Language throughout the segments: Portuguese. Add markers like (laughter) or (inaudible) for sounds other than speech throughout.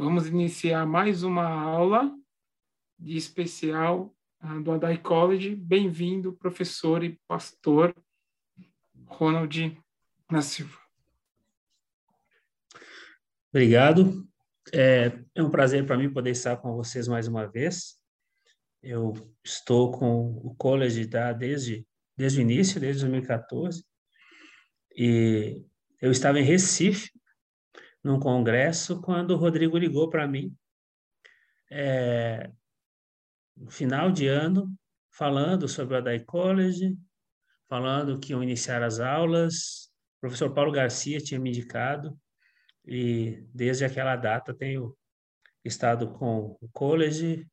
Vamos iniciar mais uma aula de especial uh, do Adai College. Bem-vindo, professor e pastor Ronald da Silva. Obrigado. É, é um prazer para mim poder estar com vocês mais uma vez. Eu estou com o college tá, desde, desde o início, desde 2014, e eu estava em Recife, num congresso, quando o Rodrigo ligou para mim, é, no final de ano, falando sobre a DAI College, falando que iam iniciar as aulas. O professor Paulo Garcia tinha me indicado, e desde aquela data tenho estado com o college,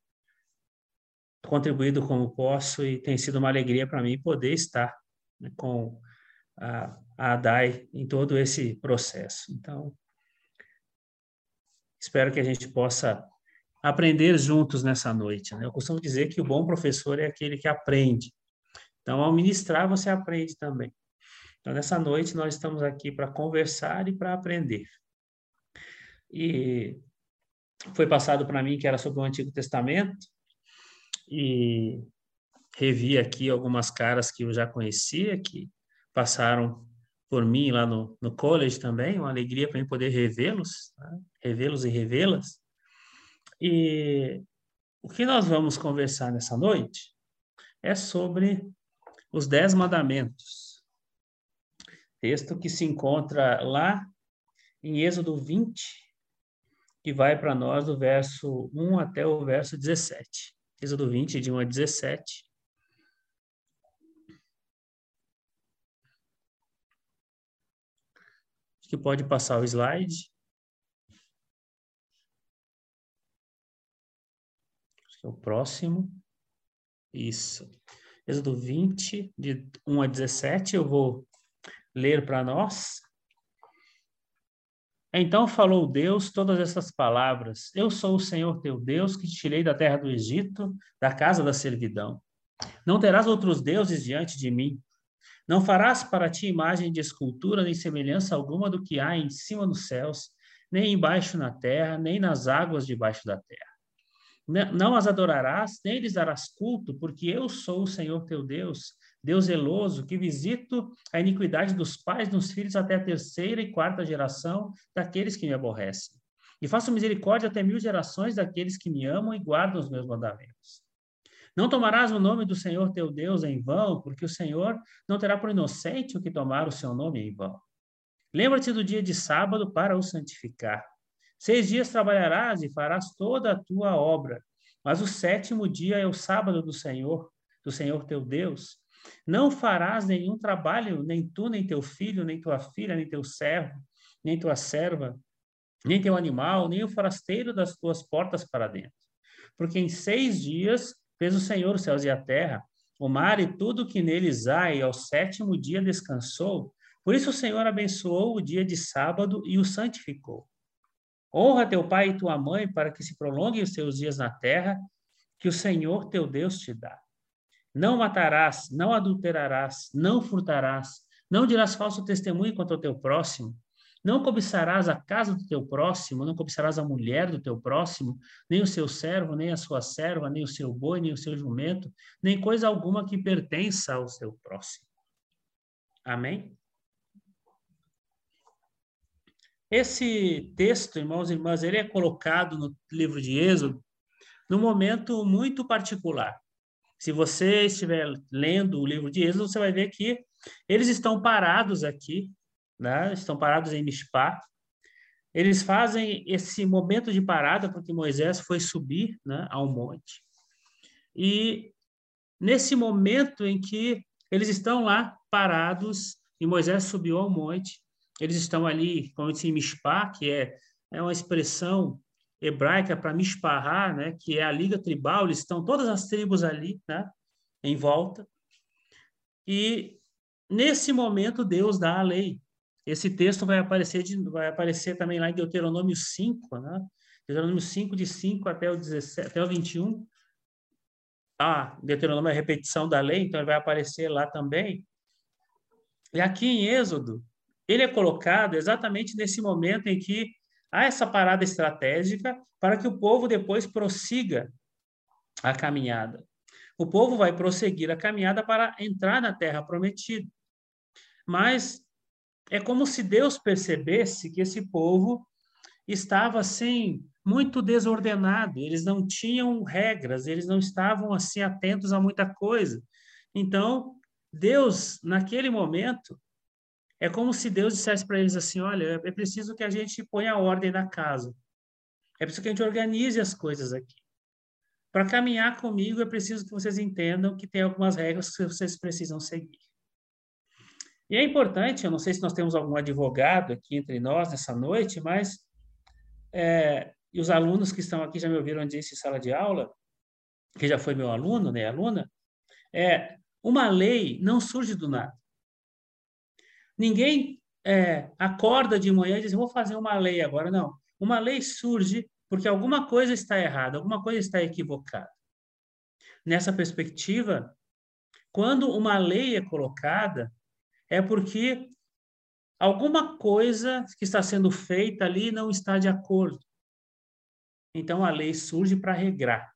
contribuído como posso, e tem sido uma alegria para mim poder estar né, com a, a ADAI em todo esse processo. Então, espero que a gente possa aprender juntos nessa noite. Né? Eu costumo dizer que o bom professor é aquele que aprende. Então, ao ministrar, você aprende também. Então, nessa noite, nós estamos aqui para conversar e para aprender. E foi passado para mim que era sobre o Antigo Testamento, e revi aqui algumas caras que eu já conhecia, que passaram por mim lá no, no college também, uma alegria para mim poder revê-los, né? revê-los e revê-las. E o que nós vamos conversar nessa noite é sobre os Dez Mandamentos. Texto que se encontra lá em Êxodo 20, que vai para nós do verso 1 até o verso 17. Êxodo 20, de 1 a 17. Acho que pode passar o slide. Acho que é o próximo. Isso. Êxodo 20, de 1 a 17, eu vou ler para nós. Então falou Deus todas essas palavras: Eu sou o Senhor teu Deus que te tirei da terra do Egito, da casa da servidão. Não terás outros deuses diante de mim. Não farás para ti imagem de escultura, nem semelhança alguma do que há em cima nos céus, nem embaixo na terra, nem nas águas debaixo da terra. Não as adorarás, nem lhes darás culto, porque eu sou o Senhor teu Deus, Deus zeloso, que visito a iniquidade dos pais nos filhos até a terceira e quarta geração daqueles que me aborrecem. E faço misericórdia até mil gerações daqueles que me amam e guardam os meus mandamentos. Não tomarás o nome do Senhor teu Deus em vão, porque o Senhor não terá por inocente o que tomar o seu nome em vão. Lembra-te do dia de sábado para o santificar. Seis dias trabalharás e farás toda a tua obra, mas o sétimo dia é o sábado do Senhor, do Senhor teu Deus. Não farás nenhum trabalho, nem tu, nem teu filho, nem tua filha, nem teu servo, nem tua serva, nem teu animal, nem o forasteiro das tuas portas para dentro. Porque em seis dias Fez o Senhor os céus e a terra, o mar e tudo que neles há, e ao sétimo dia descansou. Por isso o Senhor abençoou o dia de sábado e o santificou. Honra teu pai e tua mãe para que se prolonguem os teus dias na terra, que o Senhor teu Deus te dá. Não matarás, não adulterarás, não furtarás, não dirás falso testemunho contra o teu próximo, não cobiçarás a casa do teu próximo, não cobiçarás a mulher do teu próximo, nem o seu servo, nem a sua serva, nem o seu boi, nem o seu jumento, nem coisa alguma que pertença ao seu próximo. Amém? Esse texto, irmãos e irmãs, ele é colocado no livro de Êxodo num momento muito particular. Se você estiver lendo o livro de Êxodo, você vai ver que eles estão parados aqui né? estão parados em Mispá. Eles fazem esse momento de parada porque Moisés foi subir né, ao monte. E nesse momento em que eles estão lá parados e Moisés subiu ao monte, eles estão ali, como disse, em Mispá, que é, é uma expressão hebraica para misparrar, né, que é a liga tribal, eles estão todas as tribos ali, né, em volta. E nesse momento Deus dá a lei. Esse texto vai aparecer, de, vai aparecer também lá em Deuteronômio 5, né? Deuteronômio 5, de 5 até o, 17, até o 21. Ah, Deuteronômio é repetição da lei, então ele vai aparecer lá também. E aqui em Êxodo, ele é colocado exatamente nesse momento em que há essa parada estratégica para que o povo depois prossiga a caminhada. O povo vai prosseguir a caminhada para entrar na terra prometida. Mas é como se Deus percebesse que esse povo estava assim muito desordenado, eles não tinham regras, eles não estavam assim atentos a muita coisa. Então, Deus, naquele momento, é como se Deus dissesse para eles assim: olha, é preciso que a gente ponha ordem na casa. É preciso que a gente organize as coisas aqui. Para caminhar comigo, é preciso que vocês entendam que tem algumas regras que vocês precisam seguir. E é importante, eu não sei se nós temos algum advogado aqui entre nós nessa noite, mas é, e os alunos que estão aqui já me ouviram dizer em sala de aula, que já foi meu aluno, né, aluna, é, uma lei não surge do nada. Ninguém é, acorda de manhã e diz, vou fazer uma lei agora. Não. Uma lei surge porque alguma coisa está errada, alguma coisa está equivocada. Nessa perspectiva, quando uma lei é colocada, é porque alguma coisa que está sendo feita ali não está de acordo. Então a lei surge para regrar.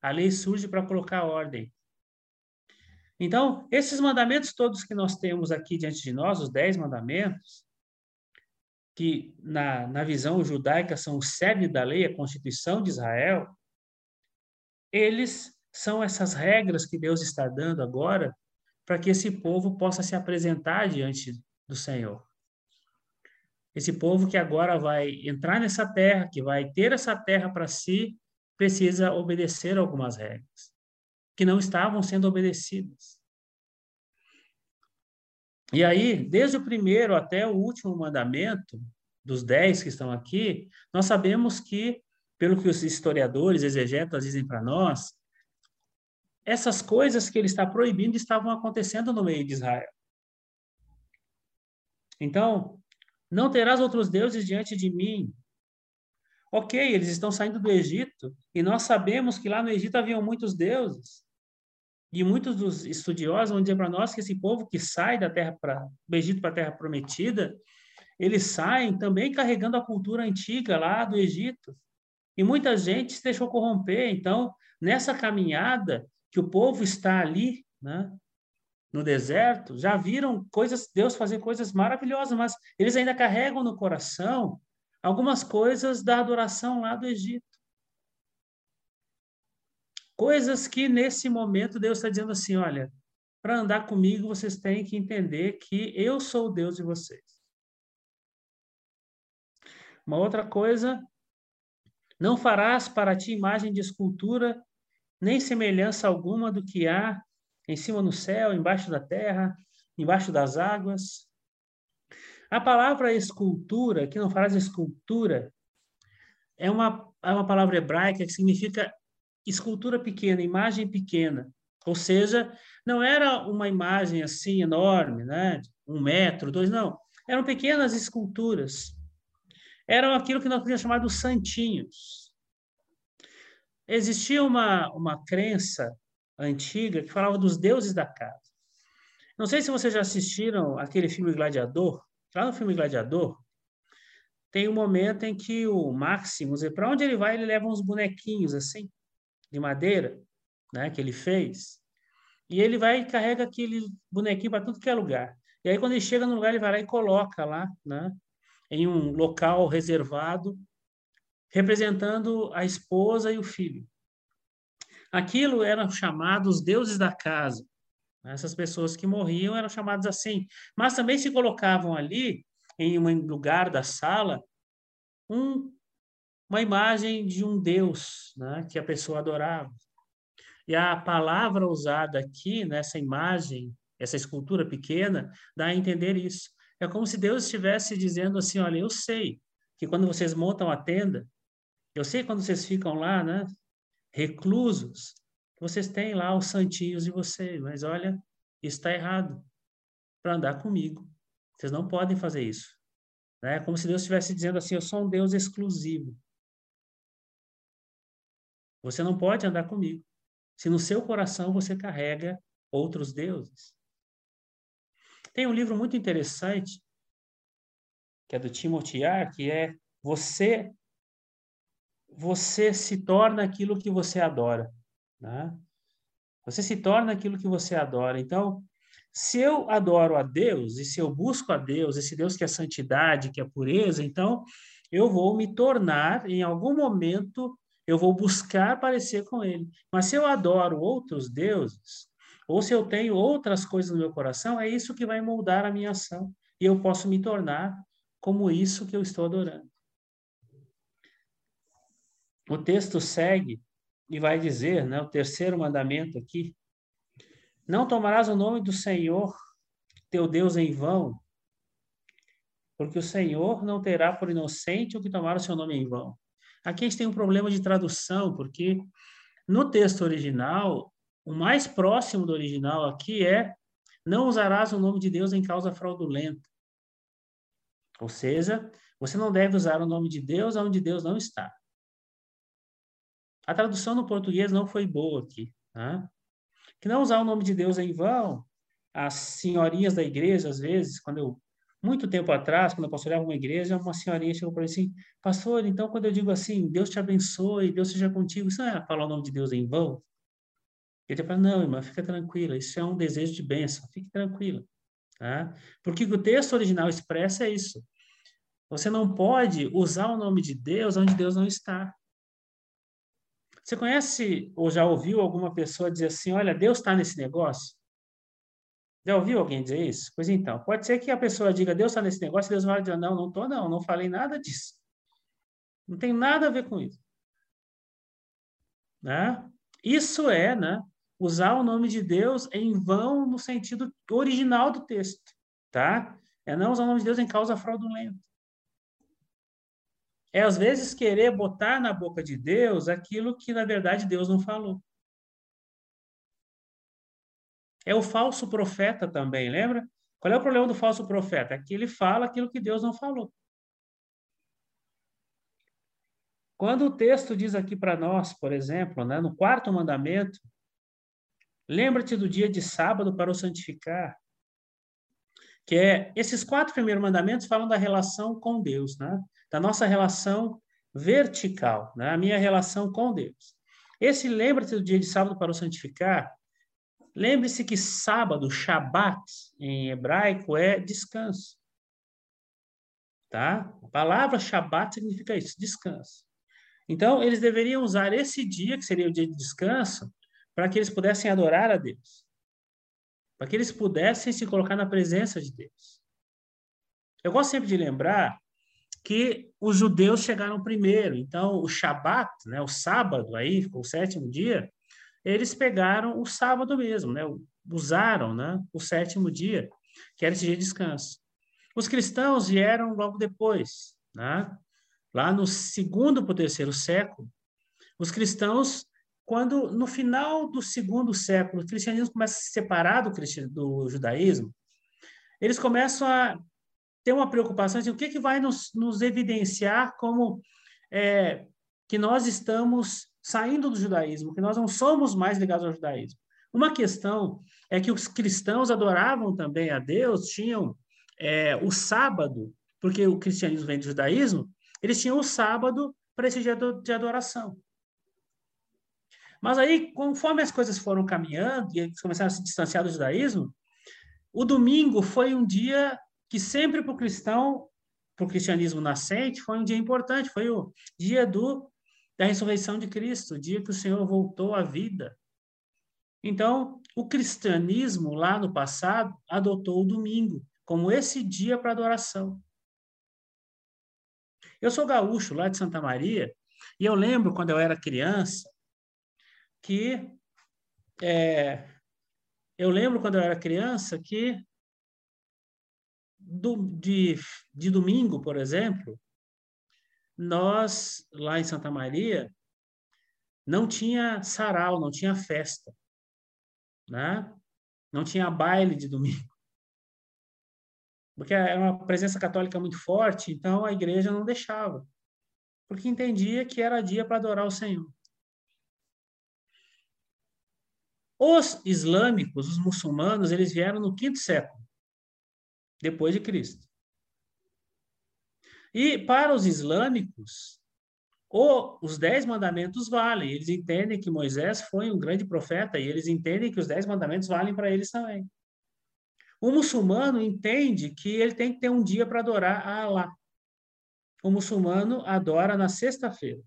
A lei surge para colocar ordem. Então, esses mandamentos todos que nós temos aqui diante de nós, os dez mandamentos, que na, na visão judaica são o cerne da lei, a Constituição de Israel, eles são essas regras que Deus está dando agora para que esse povo possa se apresentar diante do Senhor. Esse povo que agora vai entrar nessa terra, que vai ter essa terra para si, precisa obedecer algumas regras que não estavam sendo obedecidas. E aí, desde o primeiro até o último mandamento, dos dez que estão aqui, nós sabemos que, pelo que os historiadores, exegetas dizem para nós, essas coisas que ele está proibindo estavam acontecendo no meio de Israel. Então, não terás outros deuses diante de mim. Ok, eles estão saindo do Egito, e nós sabemos que lá no Egito haviam muitos deuses. E muitos dos estudiosos vão dizer para nós que esse povo que sai da terra para do Egito para a terra prometida, eles saem também carregando a cultura antiga lá do Egito. E muita gente se deixou corromper. Então, nessa caminhada que o povo está ali, né, no deserto, já viram coisas, Deus fazer coisas maravilhosas, mas eles ainda carregam no coração algumas coisas da adoração lá do Egito. Coisas que nesse momento Deus está dizendo assim: olha, para andar comigo vocês têm que entender que eu sou o Deus de vocês. Uma outra coisa, não farás para ti imagem de escultura, nem semelhança alguma do que há em cima no céu, embaixo da terra, embaixo das águas. A palavra escultura, que não faz escultura, é uma, é uma palavra hebraica que significa escultura pequena, imagem pequena. Ou seja, não era uma imagem assim enorme, né? um metro, dois, não. Eram pequenas esculturas. Eram aquilo que nós podíamos chamar de santinhos. Existia uma, uma crença antiga que falava dos deuses da casa. Não sei se vocês já assistiram aquele filme Gladiador. Lá no filme Gladiador, tem um momento em que o Maximus, para onde ele vai, ele leva uns bonequinhos assim de madeira, né, que ele fez, e ele vai e carrega aquele bonequinho para tudo que é lugar. E aí, quando ele chega no lugar, ele vai lá e coloca lá, né, em um local reservado, representando a esposa e o filho. Aquilo eram chamados deuses da casa. Essas pessoas que morriam eram chamadas assim. Mas também se colocavam ali, em um lugar da sala, um uma imagem de um Deus né, que a pessoa adorava. E a palavra usada aqui, nessa imagem, essa escultura pequena, dá a entender isso. É como se Deus estivesse dizendo assim: olha, eu sei que quando vocês montam a tenda, eu sei quando vocês ficam lá, né, reclusos, vocês têm lá os santinhos de vocês, mas olha, está errado para andar comigo. Vocês não podem fazer isso. É como se Deus estivesse dizendo assim: eu sou um Deus exclusivo. Você não pode andar comigo se no seu coração você carrega outros deuses. Tem um livro muito interessante, que é do Timothy Yar, que é você você se torna aquilo que você adora, né? Você se torna aquilo que você adora. Então, se eu adoro a Deus e se eu busco a Deus, esse Deus que é santidade, que é pureza, então eu vou me tornar, em algum momento, eu vou buscar parecer com Ele. Mas se eu adoro outros deuses, ou se eu tenho outras coisas no meu coração, é isso que vai moldar a minha ação. E eu posso me tornar como isso que eu estou adorando. O texto segue e vai dizer, né, o terceiro mandamento aqui, não tomarás o nome do Senhor, teu Deus, em vão, porque o Senhor não terá por inocente o que tomar o seu nome em vão. Aqui a gente tem um problema de tradução, porque no texto original, o mais próximo do original aqui é não usarás o nome de Deus em causa fraudulenta. Ou seja, você não deve usar o nome de Deus onde Deus não está. A tradução no português não foi boa aqui. Tá? Que não usar o nome de Deus em vão, as senhorinhas da igreja, às vezes, quando eu, muito tempo atrás, quando eu pastoreava uma igreja, uma senhorinha chegou para mim assim, pastor, então quando eu digo assim, Deus te abençoe, Deus seja contigo, isso não é falar o nome de Deus em vão? Ele fala, não, irmã, fica tranquila, isso é um desejo de bênção, fique tranquila. Tá? Porque o texto original expressa é isso. Você não pode usar o nome de Deus onde Deus não está. Você conhece ou já ouviu alguma pessoa dizer assim: olha, Deus está nesse negócio? Já ouviu alguém dizer isso? Pois então, pode ser que a pessoa diga: Deus está nesse negócio, e Deus vai dizer: não, não estou, não, não falei nada disso. Não tem nada a ver com isso. Né? Isso é, né? Usar o nome de Deus em vão no sentido original do texto, tá? É não usar o nome de Deus em causa fraudulenta é às vezes querer botar na boca de Deus aquilo que na verdade Deus não falou. É o falso profeta também, lembra? Qual é o problema do falso profeta? É que ele fala aquilo que Deus não falou. Quando o texto diz aqui para nós, por exemplo, né, no quarto mandamento, lembra-te do dia de sábado para o santificar, que é esses quatro primeiros mandamentos falam da relação com Deus, né? Da nossa relação vertical, né? a minha relação com Deus. Esse lembra-te do dia de sábado para o santificar. Lembre-se que sábado, Shabat, em hebraico, é descanso. Tá? A palavra Shabat significa isso, descanso. Então, eles deveriam usar esse dia, que seria o dia de descanso, para que eles pudessem adorar a Deus. Para que eles pudessem se colocar na presença de Deus. Eu gosto sempre de lembrar que os judeus chegaram primeiro. Então, o Shabat, né, o sábado aí, o sétimo dia, eles pegaram o sábado mesmo, né, usaram né, o sétimo dia, que era esse dia de descanso. Os cristãos vieram logo depois, né? lá no segundo para o terceiro século. Os cristãos, quando no final do segundo século, o cristianismo começa a se separar do, do judaísmo, eles começam a ter uma preocupação assim, o que, que vai nos, nos evidenciar como é, que nós estamos saindo do judaísmo, que nós não somos mais ligados ao judaísmo. Uma questão é que os cristãos adoravam também a Deus, tinham é, o sábado, porque o cristianismo vem do judaísmo, eles tinham o sábado para esse dia de adoração. Mas aí, conforme as coisas foram caminhando e eles começaram a se distanciar do judaísmo, o domingo foi um dia que sempre para o cristão, para o cristianismo nascente, foi um dia importante, foi o dia do, da ressurreição de Cristo, o dia que o Senhor voltou à vida. Então, o cristianismo, lá no passado, adotou o domingo como esse dia para adoração. Eu sou gaúcho, lá de Santa Maria, e eu lembro, quando eu era criança, que. É, eu lembro, quando eu era criança, que do, de, de domingo, por exemplo, nós, lá em Santa Maria, não tinha sarau, não tinha festa, né? Não tinha baile de domingo. Porque era uma presença católica muito forte, então a igreja não deixava. Porque entendia que era dia para adorar o Senhor. Os islâmicos, os muçulmanos, eles vieram no quinto século depois de Cristo. E para os islâmicos, os dez mandamentos valem. Eles entendem que Moisés foi um grande profeta e eles entendem que os dez mandamentos valem para eles também. O muçulmano entende que ele tem que ter um dia para adorar a Allah. O muçulmano adora na sexta-feira.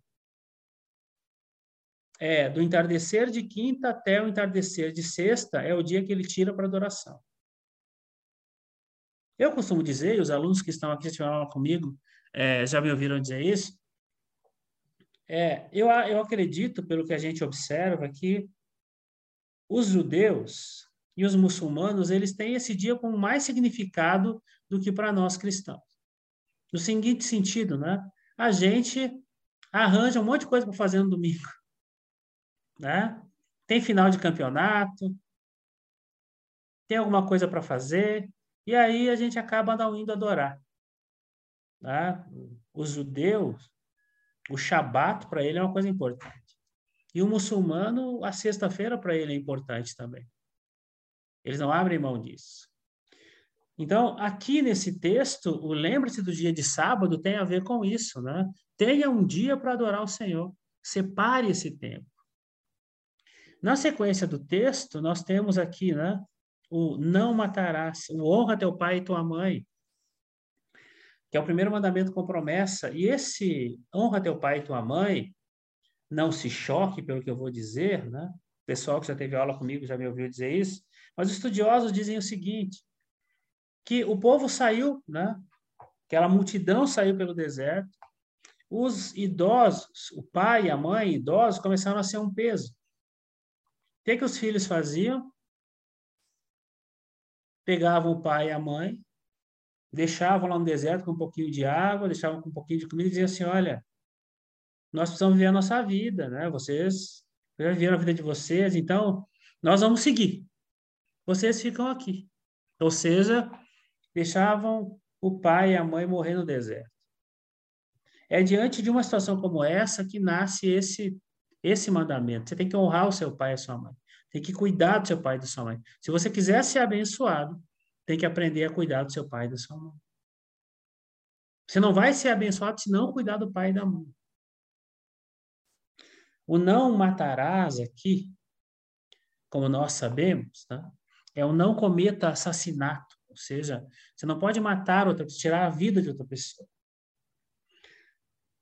É, do entardecer de quinta até o entardecer de sexta é o dia que ele tira para adoração. Eu costumo dizer, e os alunos que estão aqui estiveram comigo é, já me ouviram dizer isso, é, eu, eu acredito, pelo que a gente observa, que os judeus e os muçulmanos, eles têm esse dia com mais significado do que para nós cristãos. No seguinte sentido, né? A gente arranja um monte de coisa para fazer no domingo. (laughs) Né? Tem final de campeonato, tem alguma coisa para fazer, e aí a gente acaba não indo adorar. Tá? Os judeus, o Shabat para ele é uma coisa importante. E o muçulmano, a sexta-feira para ele é importante também. Eles não abrem mão disso. Então, aqui nesse texto, o lembre-se do dia de sábado tem a ver com isso, né? Tenha um dia para adorar o Senhor. Separe esse tempo. Na sequência do texto, nós temos aqui, né? O não matarás, o honra teu pai e tua mãe, que é o primeiro mandamento com promessa. E esse honra teu pai e tua mãe, não se choque pelo que eu vou dizer, né? O pessoal que já teve aula comigo já me ouviu dizer isso, mas os estudiosos dizem o seguinte, que o povo saiu, né? Aquela multidão saiu pelo deserto. Os idosos, o pai e a mãe idosos começaram a ser um peso. O que, que os filhos faziam? Pegavam o pai e a mãe, deixavam lá no deserto com um pouquinho de água, deixavam com um pouquinho de comida e diziam assim: olha, nós precisamos viver a nossa vida, né? Vocês já viveram a vida de vocês, então nós vamos seguir. Vocês ficam aqui. Ou seja, deixavam o pai e a mãe morrer no deserto. É diante de uma situação como essa que nasce esse esse mandamento. Você tem que honrar o seu pai e a sua mãe. Tem que cuidar do seu pai e da sua mãe. Se você quiser ser abençoado, tem que aprender a cuidar do seu pai e da sua mãe. Você não vai ser abençoado se não cuidar do pai e da mãe. O não matarás aqui, como nós sabemos, tá? é o não cometa assassinato. Ou seja, você não pode matar outra pessoa, tirar a vida de outra pessoa.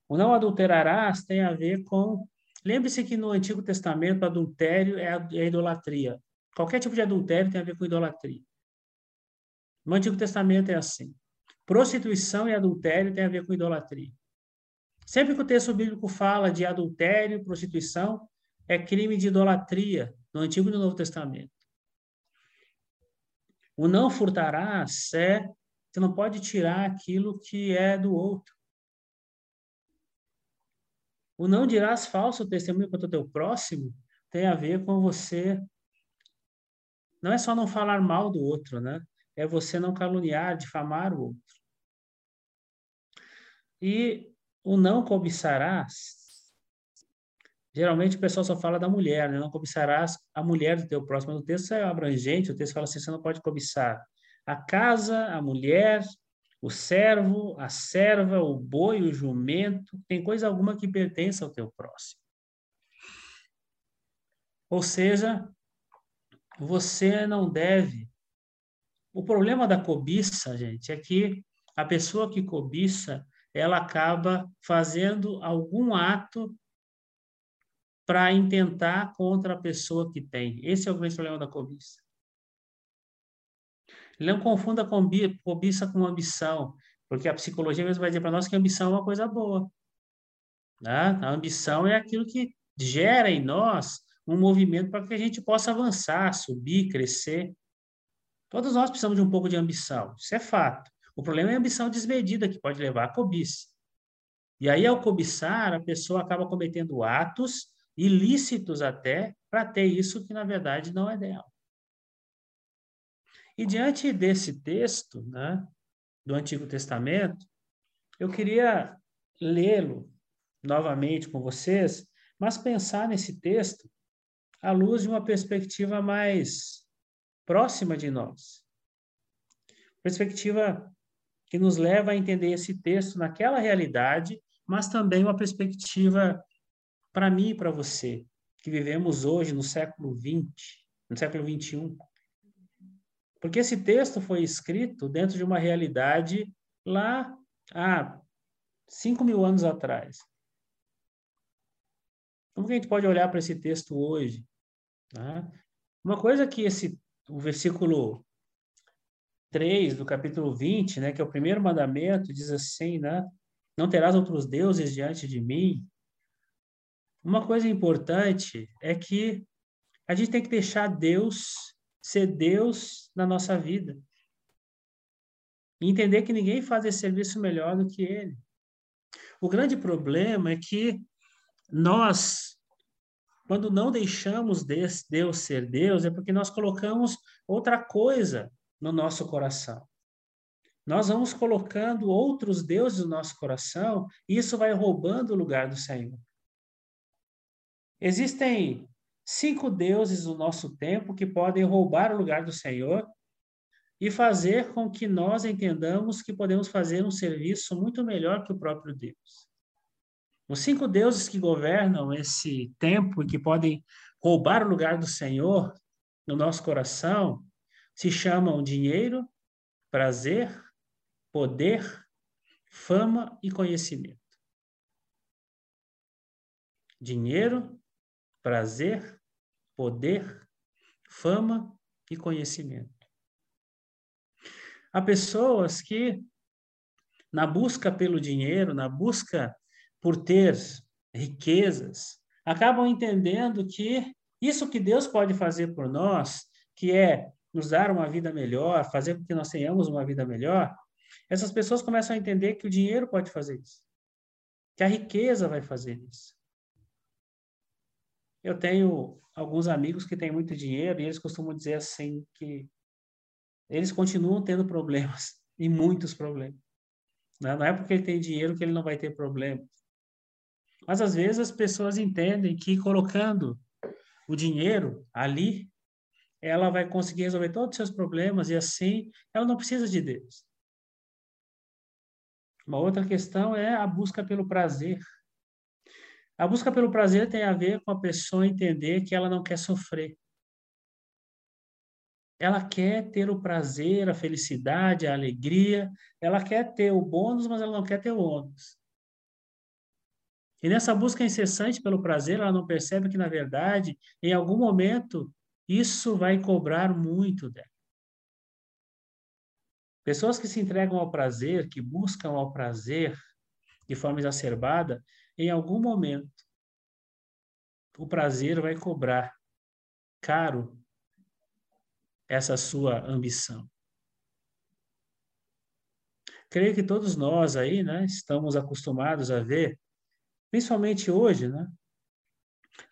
O não adulterarás tem a ver com Lembre-se que no Antigo Testamento, adultério é a, é a idolatria. Qualquer tipo de adultério tem a ver com idolatria. No Antigo Testamento é assim. Prostituição e adultério tem a ver com idolatria. Sempre que o texto bíblico fala de adultério, prostituição, é crime de idolatria no Antigo e no Novo Testamento. O não furtarás é você não pode tirar aquilo que é do outro. O não dirás falso testemunho contra o teu próximo tem a ver com você. Não é só não falar mal do outro, né? É você não caluniar, difamar o outro. E o não cobiçarás. Geralmente o pessoal só fala da mulher, né? Não cobiçarás a mulher do teu próximo. Mas o texto é abrangente, o texto fala assim: você não pode cobiçar a casa, a mulher, o servo, a serva, o boi, o jumento, tem coisa alguma que pertence ao teu próximo. Ou seja, você não deve. O problema da cobiça, gente, é que a pessoa que cobiça, ela acaba fazendo algum ato para intentar contra a pessoa que tem. Esse é o grande problema da cobiça. Não confunda cobiça com ambição, porque a psicologia mesmo vai dizer para nós que ambição é uma coisa boa. Né? A ambição é aquilo que gera em nós um movimento para que a gente possa avançar, subir, crescer. Todos nós precisamos de um pouco de ambição, isso é fato. O problema é a ambição desmedida que pode levar à cobiça. E aí, ao cobiçar, a pessoa acaba cometendo atos ilícitos até para ter isso que, na verdade, não é dela. E diante desse texto, né, do Antigo Testamento, eu queria lê-lo novamente com vocês, mas pensar nesse texto à luz de uma perspectiva mais próxima de nós. Perspectiva que nos leva a entender esse texto naquela realidade, mas também uma perspectiva para mim e para você, que vivemos hoje no século XX, no século XXI. Porque esse texto foi escrito dentro de uma realidade lá há cinco mil anos atrás. Como que a gente pode olhar para esse texto hoje? Né? Uma coisa que esse, o versículo 3 do capítulo 20, né, que é o primeiro mandamento, diz assim, né? Não terás outros deuses diante de mim. Uma coisa importante é que a gente tem que deixar Deus ser Deus na nossa vida. E entender que ninguém faz esse serviço melhor do que ele. O grande problema é que nós, quando não deixamos Deus ser Deus, é porque nós colocamos outra coisa no nosso coração. Nós vamos colocando outros deuses no nosso coração e isso vai roubando o lugar do Senhor. Existem cinco deuses no nosso tempo que podem roubar o lugar do Senhor e fazer com que nós entendamos que podemos fazer um serviço muito melhor que o próprio Deus. Os cinco deuses que governam esse tempo e que podem roubar o lugar do Senhor no nosso coração se chamam dinheiro, prazer, poder, fama e conhecimento. Dinheiro, prazer, poder, fama e conhecimento. Há pessoas que, na busca pelo dinheiro, na busca por ter riquezas, acabam entendendo que isso que Deus pode fazer por nós, que é nos dar uma vida melhor, fazer com que nós tenhamos uma vida melhor, essas pessoas começam a entender que o dinheiro pode fazer isso, que a riqueza vai fazer isso. Eu tenho alguns amigos que têm muito dinheiro e eles costumam dizer assim que eles continuam tendo problemas, (laughs) e muitos problemas. Né? Não é porque ele tem dinheiro que ele não vai ter problemas. Mas às vezes as pessoas entendem que colocando o dinheiro ali, ela vai conseguir resolver todos os seus problemas e assim ela não precisa de Deus. Uma outra questão é a busca pelo prazer. A busca pelo prazer tem a ver com a pessoa entender que ela não quer sofrer. Ela quer ter o prazer, a felicidade, a alegria, ela quer ter o bônus, mas ela não quer ter o ônus. E nessa busca incessante pelo prazer, ela não percebe que, na verdade, em algum momento, isso vai cobrar muito dela. Pessoas que se entregam ao prazer, que buscam ao prazer de forma exacerbada, em algum momento, o prazer vai cobrar caro essa sua ambição. Creio que todos nós aí, né, estamos acostumados a ver principalmente hoje, né?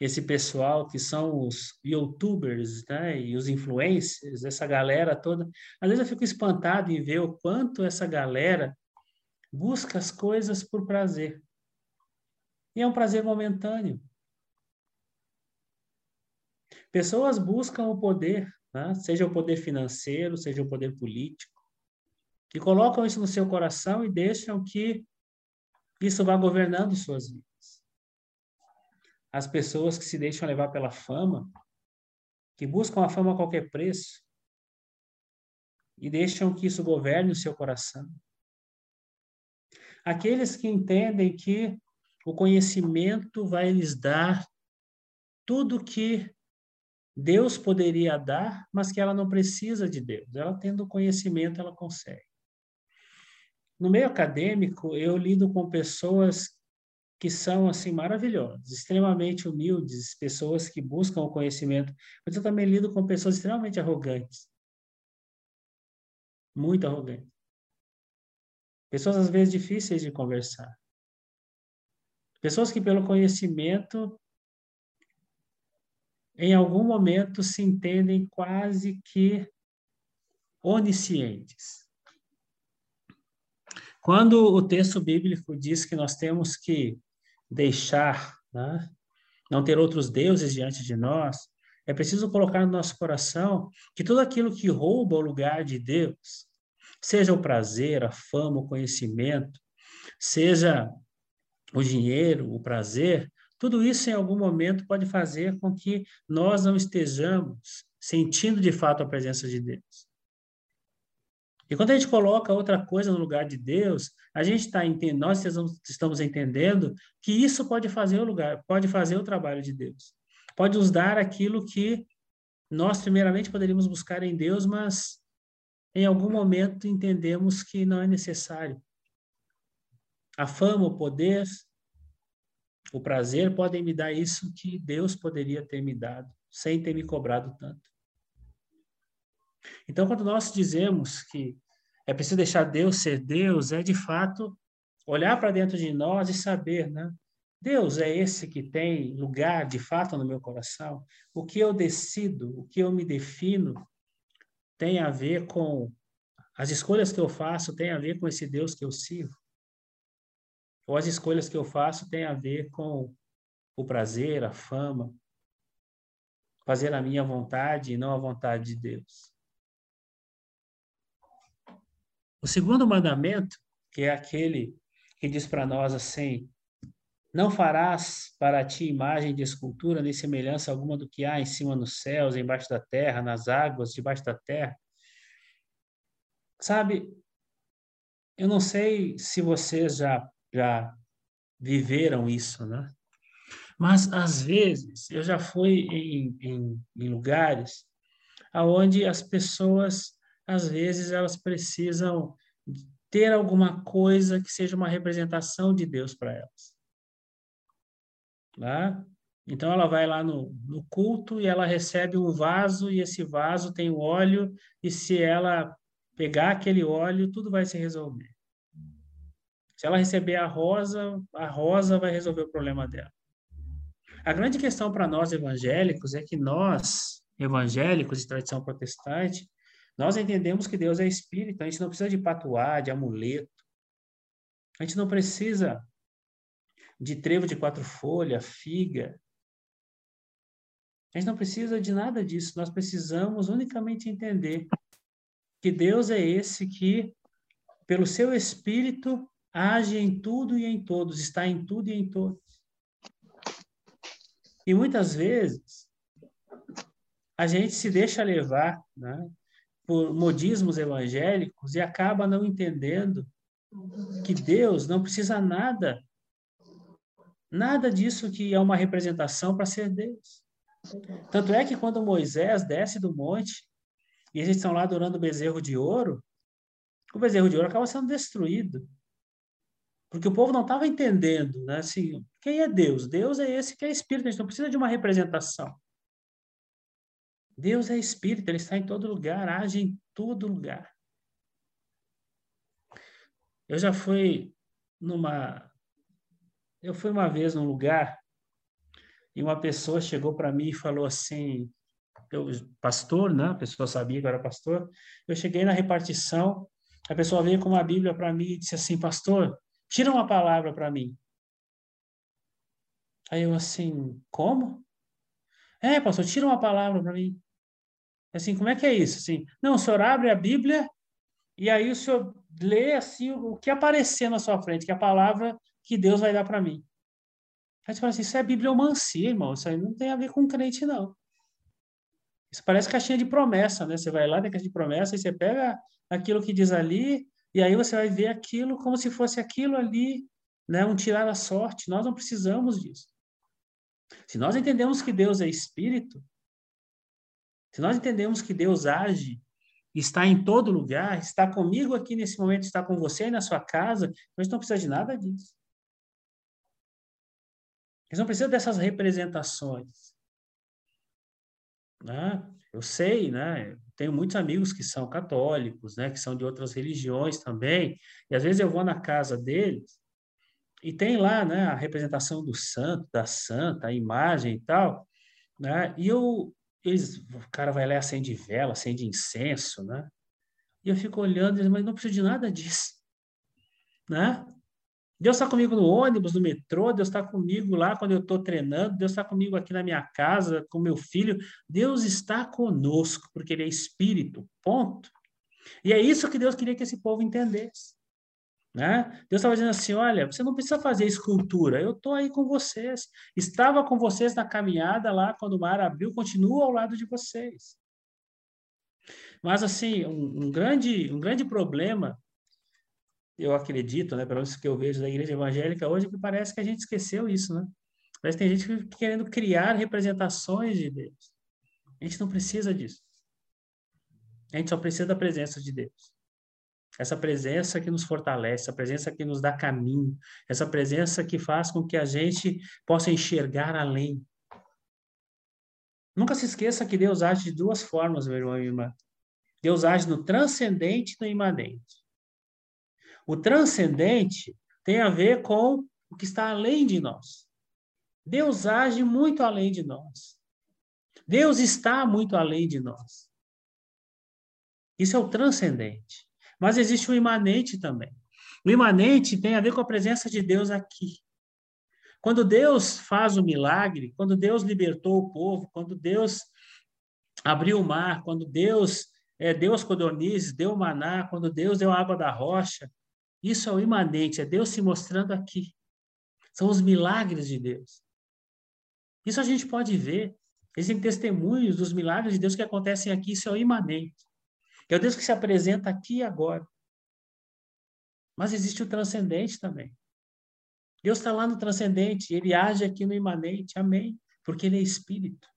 Esse pessoal que são os youtubers, né, e os influencers, essa galera toda. Às vezes eu fico espantado em ver o quanto essa galera busca as coisas por prazer. E é um prazer momentâneo. Pessoas buscam o poder, né? seja o poder financeiro, seja o poder político, e colocam isso no seu coração e deixam que isso vá governando suas vidas as pessoas que se deixam levar pela fama, que buscam a fama a qualquer preço e deixam que isso governe o seu coração. Aqueles que entendem que o conhecimento vai lhes dar tudo que Deus poderia dar, mas que ela não precisa de Deus. Ela tendo conhecimento, ela consegue. No meio acadêmico, eu lido com pessoas que são assim maravilhosos, extremamente humildes, pessoas que buscam o conhecimento. Mas eu também lido com pessoas extremamente arrogantes. Muito arrogantes. Pessoas às vezes difíceis de conversar. Pessoas que pelo conhecimento em algum momento se entendem quase que oniscientes. Quando o texto bíblico diz que nós temos que deixar, né? não ter outros deuses diante de nós, é preciso colocar no nosso coração que tudo aquilo que rouba o lugar de Deus, Seja o prazer, a fama, o conhecimento, seja o dinheiro, o prazer, tudo isso em algum momento pode fazer com que nós não estejamos sentindo de fato a presença de Deus. E quando a gente coloca outra coisa no lugar de Deus, a gente está entendendo, nós estamos entendendo que isso pode fazer o lugar, pode fazer o trabalho de Deus. Pode nos dar aquilo que nós primeiramente poderíamos buscar em Deus, mas em algum momento entendemos que não é necessário. A fama, o poder, o prazer podem me dar isso que Deus poderia ter me dado, sem ter me cobrado tanto. Então, quando nós dizemos que é preciso deixar Deus ser Deus, é de fato olhar para dentro de nós e saber, né? Deus é esse que tem lugar de fato no meu coração. O que eu decido, o que eu me defino, tem a ver com as escolhas que eu faço, tem a ver com esse Deus que eu sirvo. Ou as escolhas que eu faço têm a ver com o prazer, a fama, fazer a minha vontade e não a vontade de Deus. O segundo mandamento, que é aquele que diz para nós assim: Não farás para ti imagem de escultura, nem semelhança alguma do que há em cima nos céus, embaixo da terra, nas águas, debaixo da terra. Sabe, eu não sei se vocês já, já viveram isso, né? Mas, às vezes, eu já fui em, em, em lugares onde as pessoas às vezes elas precisam ter alguma coisa que seja uma representação de Deus para elas. Tá? Então ela vai lá no, no culto e ela recebe um vaso e esse vaso tem óleo e se ela pegar aquele óleo, tudo vai se resolver. Se ela receber a rosa, a rosa vai resolver o problema dela. A grande questão para nós evangélicos é que nós, evangélicos de tradição protestante, nós entendemos que Deus é espírito, a gente não precisa de patuá, de amuleto. A gente não precisa de trevo de quatro folhas, figa. A gente não precisa de nada disso. Nós precisamos unicamente entender que Deus é esse que, pelo seu espírito, age em tudo e em todos, está em tudo e em todos. E muitas vezes a gente se deixa levar né, por modismos evangélicos e acaba não entendendo que Deus não precisa nada, nada disso que é uma representação para ser Deus. Tanto é que quando Moisés desce do monte e eles estão lá adorando o bezerro de ouro, o bezerro de ouro acaba sendo destruído. Porque o povo não estava entendendo, né? Assim, quem é Deus? Deus é esse que é espírito, a gente não precisa de uma representação. Deus é espírito, ele está em todo lugar, age em todo lugar. Eu já fui numa. Eu fui uma vez num lugar e uma pessoa chegou para mim e falou assim: eu, pastor, né? A pessoa sabia que eu era pastor. Eu cheguei na repartição, a pessoa veio com uma Bíblia para mim e disse assim: Pastor, tira uma palavra para mim. Aí eu assim: Como? É, pastor, tira uma palavra para mim. Assim, como é que é isso? Assim, não, o senhor abre a Bíblia e aí o senhor lê assim o que aparecer na sua frente, que é a palavra que Deus vai dar para mim. Aí você fala assim, isso é bibliomancia, irmão, isso aí não tem a ver com crente, não. Isso parece caixinha de promessa, né? Você vai lá na caixinha de promessa e você pega aquilo que diz ali, e aí você vai ver aquilo como se fosse aquilo ali, né? Um tirar a sorte. Nós não precisamos disso. Se nós entendemos que Deus é espírito, se nós entendemos que Deus age, está em todo lugar, está comigo aqui nesse momento, está com você aí na sua casa, gente não precisa de nada disso. Gente não precisa dessas representações. Né? Eu sei, né? Tenho muitos amigos que são católicos, né? Que são de outras religiões também. E às vezes eu vou na casa deles e tem lá, né? A representação do santo, da santa, a imagem e tal. Né? E eu eles, o cara vai lá e acende vela, acende incenso, né? E eu fico olhando, mas não preciso de nada disso, né? Deus está comigo no ônibus, no metrô, Deus está comigo lá quando eu estou treinando, Deus está comigo aqui na minha casa, com meu filho. Deus está conosco, porque Ele é Espírito, ponto. E é isso que Deus queria que esse povo entendesse. Né? Deus estava dizendo assim: olha, você não precisa fazer escultura, eu estou aí com vocês. Estava com vocês na caminhada lá quando o mar abriu, continuo ao lado de vocês. Mas, assim, um, um grande, um grande problema, eu acredito, né, pelo menos que eu vejo da igreja evangélica hoje, que parece que a gente esqueceu isso, né? Que tem gente querendo criar representações de Deus. A gente não precisa disso. A gente só precisa da presença de Deus. Essa presença que nos fortalece, essa presença que nos dá caminho, essa presença que faz com que a gente possa enxergar além. Nunca se esqueça que Deus age de duas formas, meu irmão e irmã. Deus age no transcendente e no imanente. O transcendente tem a ver com o que está além de nós. Deus age muito além de nós. Deus está muito além de nós. Isso é o transcendente. Mas existe o imanente também. O imanente tem a ver com a presença de Deus aqui. Quando Deus faz o milagre, quando Deus libertou o povo, quando Deus abriu o mar, quando Deus é, deu as codornizes, deu o maná, quando Deus deu a água da rocha, isso é o imanente, é Deus se mostrando aqui. São os milagres de Deus. Isso a gente pode ver. Existem testemunhos dos milagres de Deus que acontecem aqui, isso é o imanente. É o Deus que se apresenta aqui e agora. Mas existe o transcendente também. Deus está lá no transcendente, ele age aqui no imanente, amém, porque ele é espírito.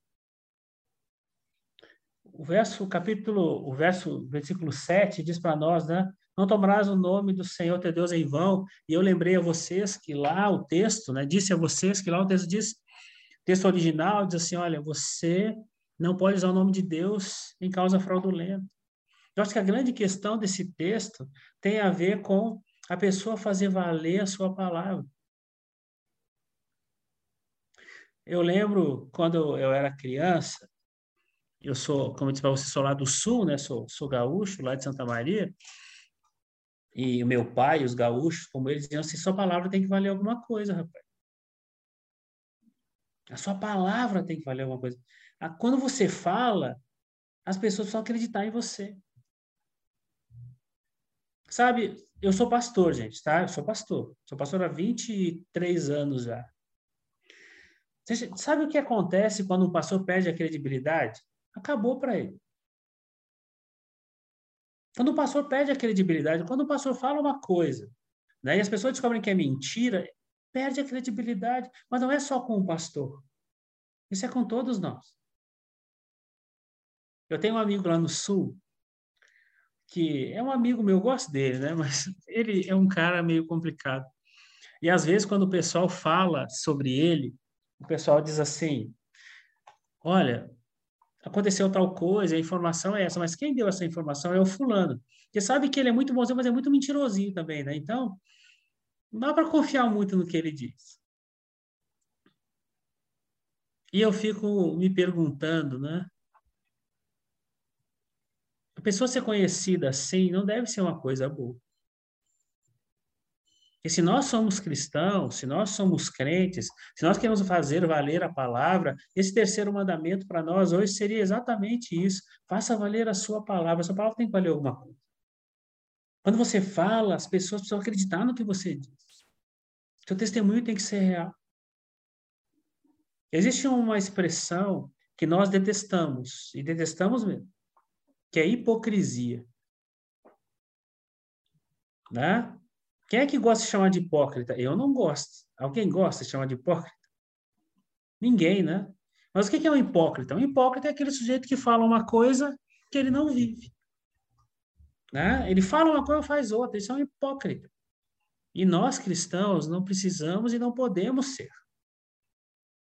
O verso, o capítulo, o verso, versículo 7 diz para nós, né? Não tomarás o nome do Senhor teu Deus em vão. E eu lembrei a vocês que lá o texto, né? Disse a vocês que lá o texto diz, texto original diz assim, olha, você não pode usar o nome de Deus em causa fraudulenta. Eu acho que a grande questão desse texto tem a ver com a pessoa fazer valer a sua palavra. Eu lembro quando eu era criança, eu sou, como eu disse para você, sou lá do sul, né? Sou, sou gaúcho, lá de Santa Maria. E o meu pai, os gaúchos, como eles diziam assim, sua palavra tem que valer alguma coisa, rapaz. A sua palavra tem que valer alguma coisa. Quando você fala, as pessoas precisam acreditar em você. Sabe, eu sou pastor, gente, tá? Eu sou pastor. Sou pastor há 23 anos já. Você sabe o que acontece quando um pastor perde a credibilidade? Acabou para ele. Quando o pastor perde a credibilidade, quando o pastor fala uma coisa, né, e as pessoas descobrem que é mentira, perde a credibilidade. Mas não é só com o pastor. Isso é com todos nós. Eu tenho um amigo lá no sul que é um amigo meu, eu gosto dele, né? Mas (laughs) ele é um cara meio complicado. E às vezes, quando o pessoal fala sobre ele, o pessoal diz assim: Olha, aconteceu tal coisa, a informação é essa, mas quem deu essa informação é o fulano. Você sabe que ele é muito bonzinho, mas é muito mentirosinho também, né? Então, não dá para confiar muito no que ele diz. E eu fico me perguntando, né? A pessoa ser conhecida assim não deve ser uma coisa boa. E se nós somos cristãos, se nós somos crentes, se nós queremos fazer valer a palavra, esse terceiro mandamento para nós hoje seria exatamente isso. Faça valer a sua palavra. A sua palavra tem que valer alguma coisa. Quando você fala, as pessoas precisam acreditar no que você diz. Seu testemunho tem que ser real. Existe uma expressão que nós detestamos, e detestamos mesmo, que é hipocrisia. Né? Quem é que gosta de chamar de hipócrita? Eu não gosto. Alguém gosta de chamar de hipócrita? Ninguém, né? Mas o que é um hipócrita? Um hipócrita é aquele sujeito que fala uma coisa que ele não vive. Né? Ele fala uma coisa faz outra. Isso é um hipócrita. E nós cristãos não precisamos e não podemos ser.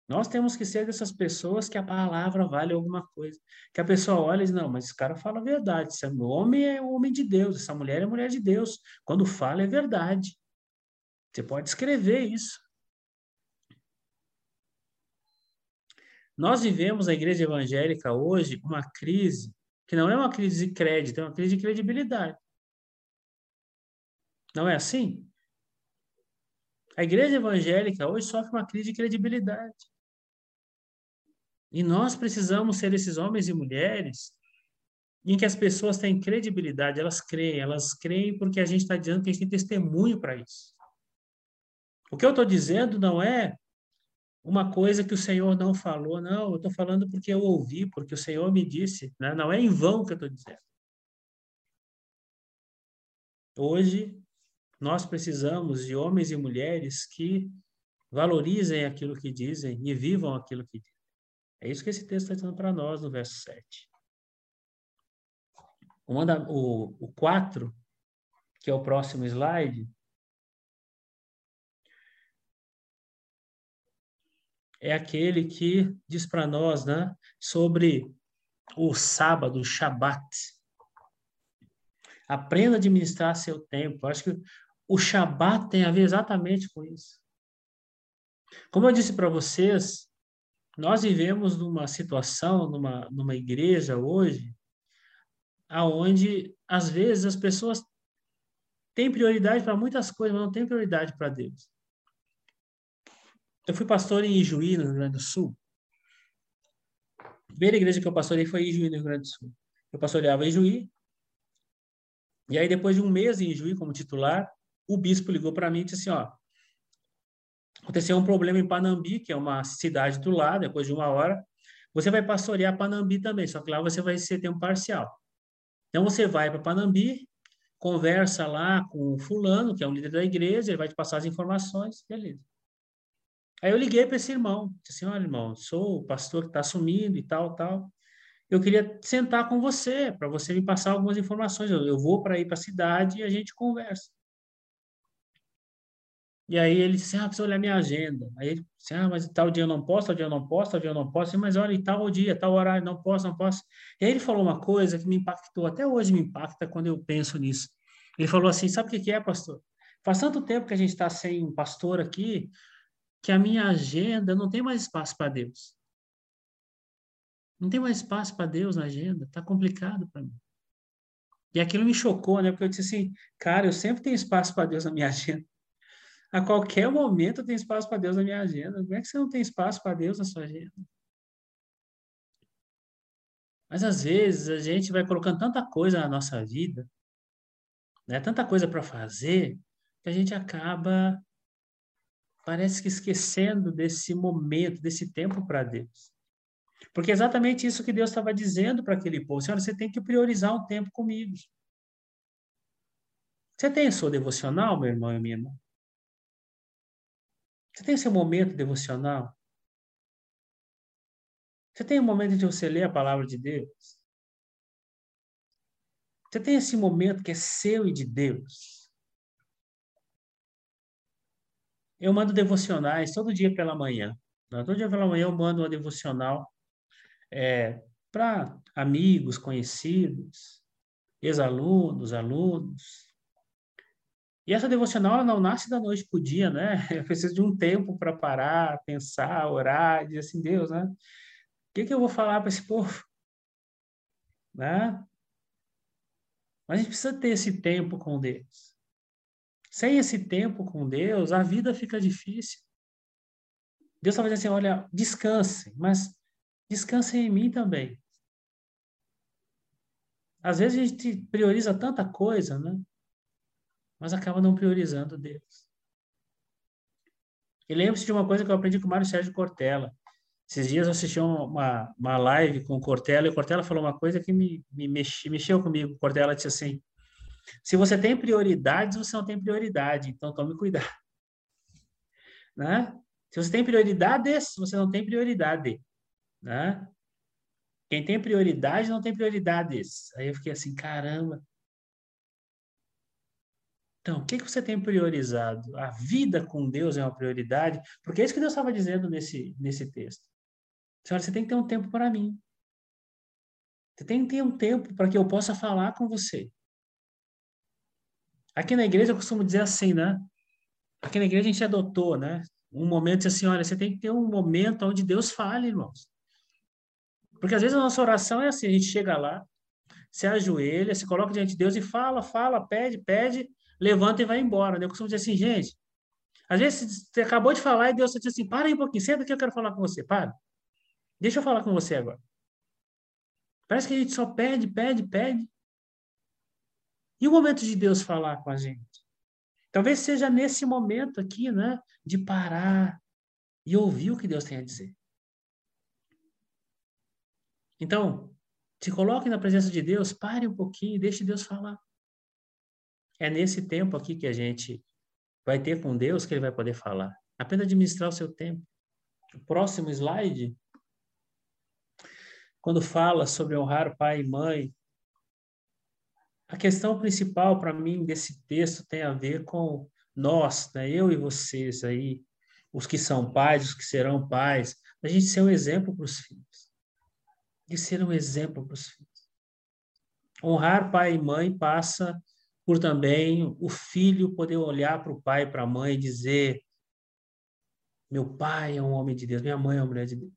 Nós temos que ser dessas pessoas que a palavra vale alguma coisa. Que a pessoa olha e diz, não, mas esse cara fala a verdade. Esse homem é homem de Deus, essa mulher é mulher de Deus. Quando fala é verdade. Você pode escrever isso. Nós vivemos na igreja evangélica hoje uma crise que não é uma crise de crédito, é uma crise de credibilidade. Não é assim? A igreja evangélica hoje sofre uma crise de credibilidade. E nós precisamos ser esses homens e mulheres em que as pessoas têm credibilidade, elas creem, elas creem porque a gente está dizendo que a gente tem testemunho para isso. O que eu estou dizendo não é uma coisa que o Senhor não falou, não, eu estou falando porque eu ouvi, porque o Senhor me disse, né? não é em vão que eu estou dizendo. Hoje, nós precisamos de homens e mulheres que valorizem aquilo que dizem e vivam aquilo que dizem. É isso que esse texto está dizendo para nós no verso 7. O, o, o 4, que é o próximo slide, é aquele que diz para nós né, sobre o sábado, o Shabat. Aprenda a administrar seu tempo. Acho que o Shabat tem a ver exatamente com isso. Como eu disse para vocês, nós vivemos numa situação, numa, numa igreja hoje, aonde às vezes as pessoas têm prioridade para muitas coisas, mas não têm prioridade para Deus. Eu fui pastor em Ijuí, no Rio Grande do Sul. A primeira igreja que eu pastorei foi em Ijuí, no Rio Grande do Sul. Eu pastoreava em Ijuí. E aí, depois de um mês em Ijuí como titular, o bispo ligou para mim e disse assim, ó, aconteceu um problema em Panambi, que é uma cidade do lado, depois de uma hora, você vai pastorear Panambi também, só que lá você vai ser tempo parcial. Então, você vai para Panambi, conversa lá com o fulano, que é um líder da igreja, ele vai te passar as informações, beleza. Aí eu liguei para esse irmão, disse assim, olha, irmão, sou o pastor que está sumindo e tal, tal. Eu queria sentar com você, para você me passar algumas informações. Eu, eu vou para ir para a cidade e a gente conversa. E aí ele disse, ah, precisa olhar minha agenda. Aí ele disse, ah, mas tal dia eu não posso, tal dia eu não posso, tal dia eu não posso. Mas olha, e tal dia, tal horário, não posso, não posso. E aí ele falou uma coisa que me impactou, até hoje me impacta quando eu penso nisso. Ele falou assim, sabe o que é, pastor? Faz tanto tempo que a gente está sem um pastor aqui, que a minha agenda não tem mais espaço para Deus. Não tem mais espaço para Deus na agenda, está complicado para mim. E aquilo me chocou, né? Porque eu disse assim, cara, eu sempre tenho espaço para Deus na minha (laughs) agenda. A qualquer momento eu tenho espaço para Deus na minha agenda. Como é que você não tem espaço para Deus na sua agenda? Mas às vezes a gente vai colocando tanta coisa na nossa vida, né? Tanta coisa para fazer, que a gente acaba parece que esquecendo desse momento, desse tempo para Deus. Porque é exatamente isso que Deus estava dizendo para aquele povo. Senhora, você tem que priorizar um tempo comigo. Você tem seu devocional, meu irmão e minha irmã? Você tem seu momento devocional? Você tem um momento de você ler a palavra de Deus? Você tem esse momento que é seu e de Deus? Eu mando devocionais todo dia pela manhã. Né? Todo dia pela manhã eu mando uma devocional é, para amigos, conhecidos, ex-alunos, alunos. E essa devocional não nasce da noite para o dia, né? (laughs) Eu preciso de um tempo para parar, pensar, orar, dizer assim, Deus, né? O que, que eu vou falar para esse povo? Né? Mas a gente precisa ter esse tempo com Deus. Sem esse tempo com Deus, a vida fica difícil. Deus dizendo assim: olha, descanse, mas descanse em mim também. Às vezes a gente prioriza tanta coisa, né? Mas acaba não priorizando Deus. E lembre-se de uma coisa que eu aprendi com o Mário Sérgio Cortella. Esses dias eu assisti uma, uma live com o Cortella e o Cortella falou uma coisa que me, me mexeu, comigo. O Cortella disse assim: se você tem prioridades, você não tem prioridade, então tome cuidado. (laughs) Né? Se você tem prioridades, você não tem prioridade. Né? Quem tem prioridade não tem prioridades. Aí eu fiquei assim, caramba. Então, o que, que você tem priorizado? A vida com Deus é uma prioridade? Porque é isso que Deus estava dizendo nesse, nesse texto. Senhora, você tem que ter um tempo para mim. Você tem que ter um tempo para que eu possa falar com você. Aqui na igreja eu costumo dizer assim, né? Aqui na igreja a gente adotou, né? Um momento assim, olha, você tem que ter um momento onde Deus fale, irmãos. Porque às vezes a nossa oração é assim, a gente chega lá, se ajoelha, se coloca diante de Deus e fala, fala, pede, pede, levanta e vai embora. Né? Eu costumo dizer assim, gente, às vezes você acabou de falar e Deus diz assim, para aí um pouquinho, senta que eu quero falar com você, para. Deixa eu falar com você agora. Parece que a gente só pede, pede, pede. E o momento de Deus falar com a gente? Talvez seja nesse momento aqui, né? De parar e ouvir o que Deus tem a dizer. Então, se coloque na presença de Deus, pare um pouquinho deixe Deus falar. É nesse tempo aqui que a gente vai ter com Deus que ele vai poder falar. Aprenda a administrar o seu tempo. O próximo slide, quando fala sobre honrar pai e mãe, a questão principal para mim desse texto tem a ver com nós, né? eu e vocês aí, os que são pais, os que serão pais, a gente ser um exemplo para os filhos. De ser um exemplo para os filhos. Honrar pai e mãe passa por também o filho poder olhar para o pai e para a mãe e dizer: meu pai é um homem de Deus, minha mãe é uma mulher de Deus.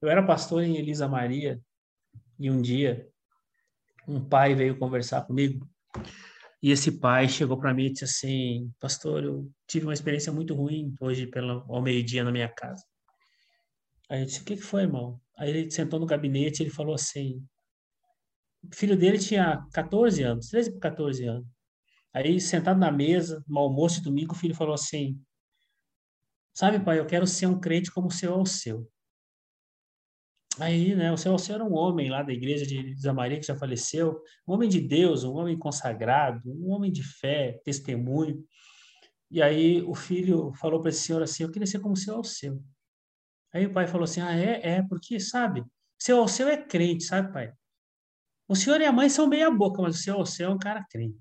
Eu era pastor em Elisa Maria e um dia um pai veio conversar comigo e esse pai chegou para mim e disse assim: Pastor, eu tive uma experiência muito ruim hoje pelo, ao meio-dia na minha casa. Aí eu disse: O que, que foi, irmão? Aí ele sentou no gabinete e ele falou assim: O filho dele tinha 14 anos, 13 para 14 anos. Aí, sentado na mesa, no almoço de domingo, o filho falou assim: Sabe, pai, eu quero ser um crente como o seu ao seu. Aí, né, o seu Alceu era um homem lá da igreja de Zamaria que já faleceu, um homem de Deus, um homem consagrado, um homem de fé, testemunho. E aí o filho falou para esse senhor assim: Eu queria ser como o seu Alceu. Aí o pai falou assim: Ah, é? É, porque, sabe, seu Alceu é crente, sabe, pai? O senhor e a mãe são meia-boca, mas o seu Alceu é um cara crente.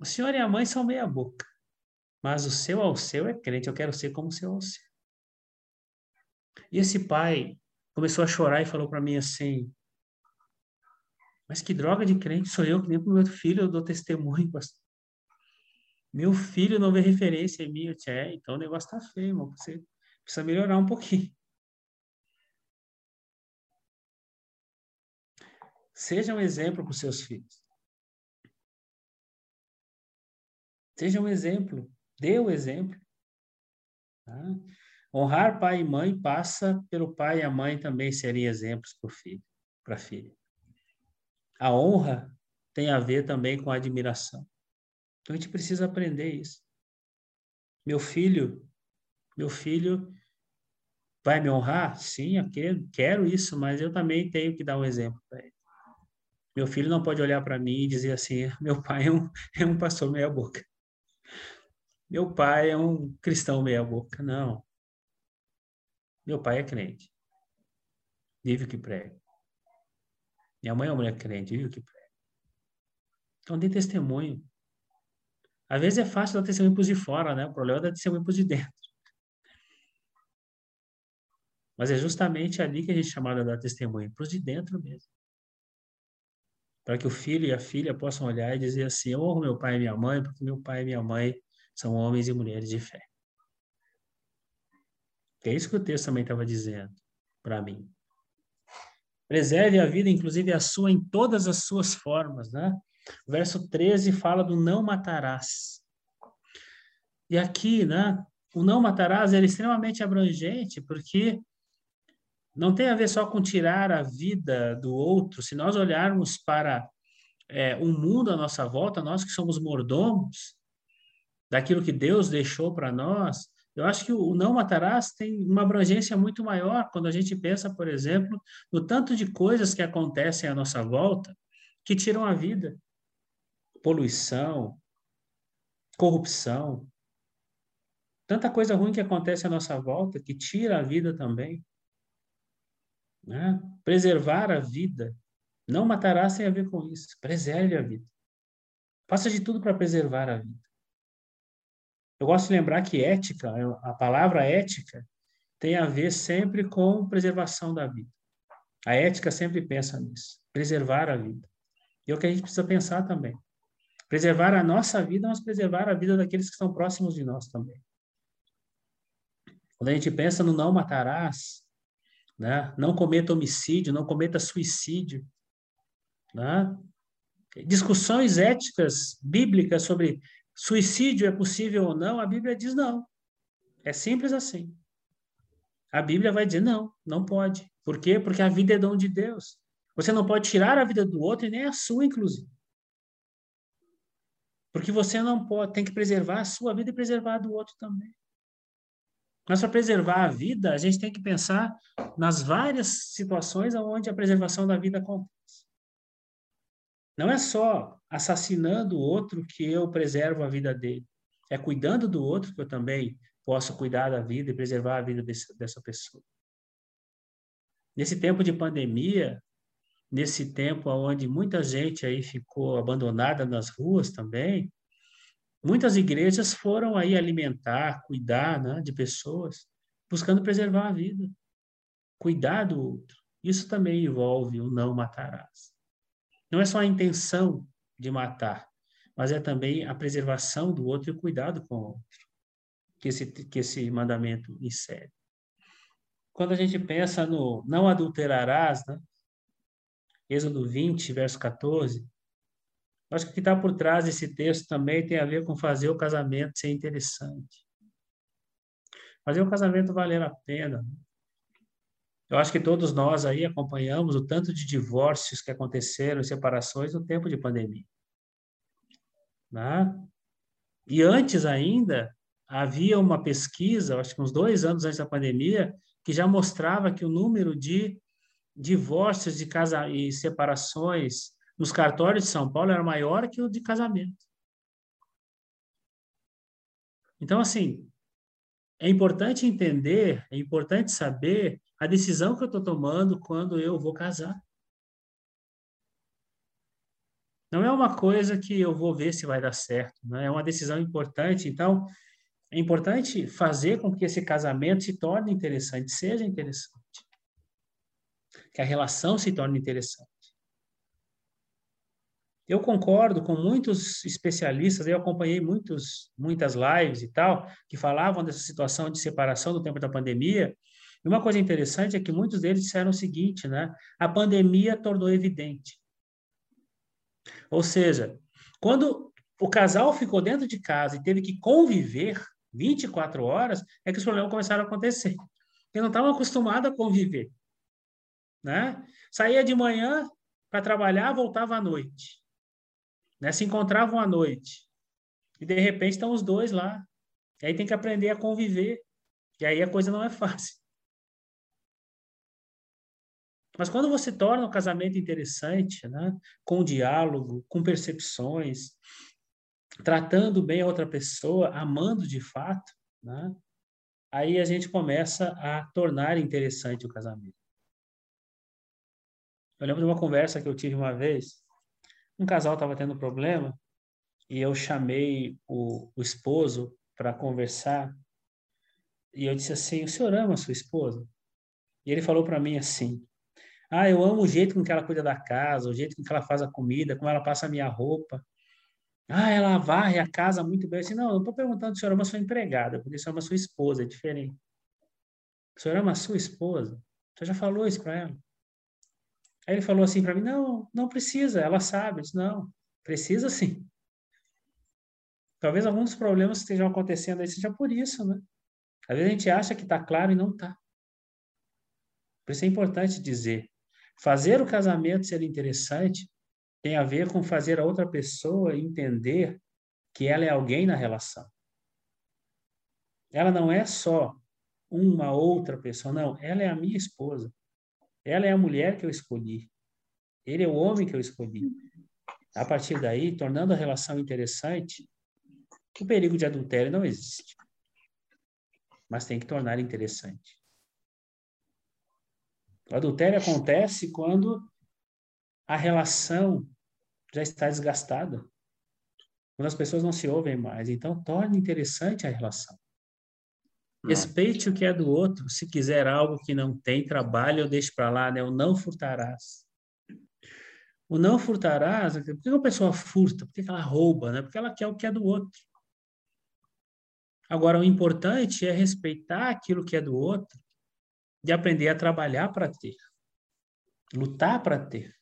O senhor e a mãe são meia boca, mas o seu ao seu é crente. Eu quero ser como o seu ao seu. E esse pai começou a chorar e falou para mim assim: Mas que droga de crente sou eu que nem para o meu filho eu dou testemunho, pastor. Meu filho não vê referência em mim. Eu disse, é, então o negócio tá feio, irmão. Você precisa melhorar um pouquinho. Seja um exemplo para os seus filhos. Seja um exemplo, dê o exemplo. Tá? Honrar pai e mãe passa pelo pai e a mãe também serem exemplos para o filho, para a filha. A honra tem a ver também com a admiração. Então a gente precisa aprender isso. Meu filho, meu filho vai me honrar? Sim, eu quero, quero isso, mas eu também tenho que dar um exemplo para ele. Meu filho não pode olhar para mim e dizer assim: meu pai é um, (laughs) é um pastor meia-boca meu pai é um cristão meia-boca. Não. Meu pai é crente. Vive o que prega. Minha mãe é uma mulher crente, vive o que prega. Então, dê testemunho. Às vezes é fácil dar testemunho para os de fora, né? O problema é dar testemunho para os de dentro. Mas é justamente ali que a gente é chamado a dar testemunho, para os de dentro mesmo. Para que o filho e a filha possam olhar e dizer assim: Eu honro meu pai e minha mãe, porque meu pai e minha mãe são homens e mulheres de fé. É isso que o texto também estava dizendo para mim. Preserve a vida, inclusive a sua, em todas as suas formas, né? O verso 13 fala do não matarás. E aqui, né? O não matarás é extremamente abrangente, porque não tem a ver só com tirar a vida do outro. Se nós olharmos para é, o mundo à nossa volta, nós que somos mordomos, daquilo que Deus deixou para nós, eu acho que o não matarás tem uma abrangência muito maior quando a gente pensa, por exemplo, no tanto de coisas que acontecem à nossa volta que tiram a vida. Poluição, corrupção, tanta coisa ruim que acontece à nossa volta que tira a vida também. Né? Preservar a vida. Não matarás tem a ver com isso. Preserve a vida. Faça de tudo para preservar a vida. Eu gosto de lembrar que ética, a palavra ética, tem a ver sempre com preservação da vida. A ética sempre pensa nisso, preservar a vida. E é o que a gente precisa pensar também. Preservar a nossa vida, mas preservar a vida daqueles que estão próximos de nós também. Quando a gente pensa no não matarás, né? não cometa homicídio, não cometa suicídio, né? discussões éticas bíblicas sobre Suicídio é possível ou não? A Bíblia diz não. É simples assim. A Bíblia vai dizer: não, não pode. Por quê? Porque a vida é dom de Deus. Você não pode tirar a vida do outro e nem a sua, inclusive. Porque você não pode, tem que preservar a sua vida e preservar a do outro também. Mas para preservar a vida, a gente tem que pensar nas várias situações onde a preservação da vida acontece. Não é só assassinando o outro que eu preservo a vida dele. É cuidando do outro que eu também posso cuidar da vida e preservar a vida desse, dessa pessoa. Nesse tempo de pandemia, nesse tempo onde muita gente aí ficou abandonada nas ruas também, muitas igrejas foram aí alimentar, cuidar né, de pessoas, buscando preservar a vida, cuidar do outro. Isso também envolve o não matarás. Não é só a intenção de matar, mas é também a preservação do outro e o cuidado com o outro que esse, que esse mandamento insere. Quando a gente pensa no não adulterarás, né? Êxodo 20, verso 14, acho que o que está por trás desse texto também tem a ver com fazer o casamento ser interessante. Fazer o casamento valer a pena. Eu acho que todos nós aí acompanhamos o tanto de divórcios que aconteceram, separações no tempo de pandemia. Né? E antes ainda, havia uma pesquisa, acho que uns dois anos antes da pandemia, que já mostrava que o número de divórcios de casa e separações nos cartórios de São Paulo era maior que o de casamento. Então, assim, é importante entender, é importante saber a decisão que eu estou tomando quando eu vou casar. Não é uma coisa que eu vou ver se vai dar certo, não é? é uma decisão importante. Então, é importante fazer com que esse casamento se torne interessante, seja interessante. Que a relação se torne interessante. Eu concordo com muitos especialistas, eu acompanhei muitos, muitas lives e tal, que falavam dessa situação de separação do tempo da pandemia. E uma coisa interessante é que muitos deles disseram o seguinte, né? A pandemia tornou evidente. Ou seja, quando o casal ficou dentro de casa e teve que conviver, 24 horas, é que os problemas começaram a acontecer. Eles não estavam acostumados a conviver. Né? Saía de manhã para trabalhar, voltava à noite. Né? Se encontravam à noite. E, de repente, estão os dois lá. E aí tem que aprender a conviver. E aí a coisa não é fácil. Mas quando você torna o casamento interessante, né? com diálogo, com percepções, tratando bem a outra pessoa, amando de fato, né? aí a gente começa a tornar interessante o casamento. Eu lembro de uma conversa que eu tive uma vez, um casal estava tendo problema e eu chamei o, o esposo para conversar e eu disse assim: O senhor ama a sua esposa? E ele falou para mim assim: Ah, eu amo o jeito com que ela cuida da casa, o jeito com que ela faz a comida, como ela passa a minha roupa. Ah, ela varre a casa muito bem. Eu disse, não, eu estou perguntando se a senhora ama sua empregada, porque se ama sua esposa, é diferente. A senhora ama a sua esposa? Você já falou isso para ela? Aí ele falou assim para mim, não, não precisa, ela sabe. Eu disse, não, precisa sim. Talvez alguns dos problemas que estejam acontecendo aí seja por isso, né? Às vezes a gente acha que está claro e não está. Por isso é importante dizer, fazer o casamento ser interessante tem a ver com fazer a outra pessoa entender que ela é alguém na relação. Ela não é só uma outra pessoa, não, ela é a minha esposa. Ela é a mulher que eu escolhi. Ele é o homem que eu escolhi. A partir daí, tornando a relação interessante, o perigo de adultério não existe. Mas tem que tornar interessante. O adultério acontece quando a relação já está desgastada. Quando as pessoas não se ouvem mais. Então, torne interessante a relação. Respeite o que é do outro. Se quiser algo que não tem, trabalho ou deixe para lá, né? O não furtarás. O não furtarás, por que uma pessoa furta? Por que ela rouba, né? Porque ela quer o que é do outro. Agora, o importante é respeitar aquilo que é do outro e aprender a trabalhar para ter. Lutar para ter.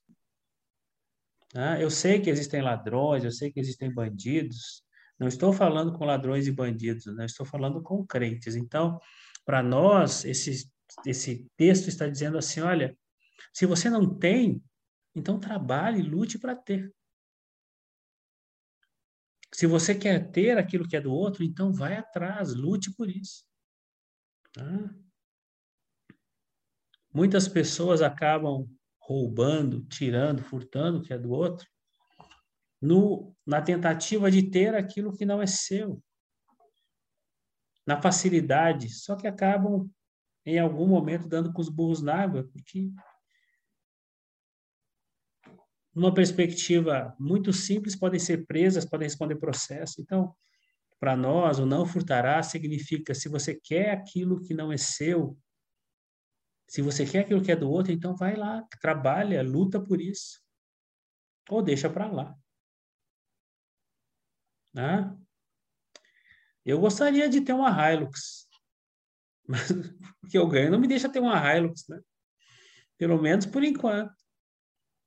Né? Eu sei que existem ladrões, eu sei que existem bandidos. Não estou falando com ladrões e bandidos, né? estou falando com crentes. Então, para nós, esse esse texto está dizendo assim: olha, se você não tem, então trabalhe, lute para ter. Se você quer ter aquilo que é do outro, então vai atrás, lute por isso. Tá? Muitas pessoas acabam roubando, tirando, furtando o que é do outro, no, na tentativa de ter aquilo que não é seu, na facilidade, só que acabam em algum momento dando com os burros na água, porque numa perspectiva muito simples podem ser presas, podem responder processo. Então, para nós, o não furtará significa se você quer aquilo que não é seu, se você quer aquilo que é do outro, então vai lá, trabalha, luta por isso. Ou deixa para lá. Né? Eu gostaria de ter uma Hilux, (laughs) mas o que eu ganho não me deixa ter uma Hilux, né? Pelo menos por enquanto.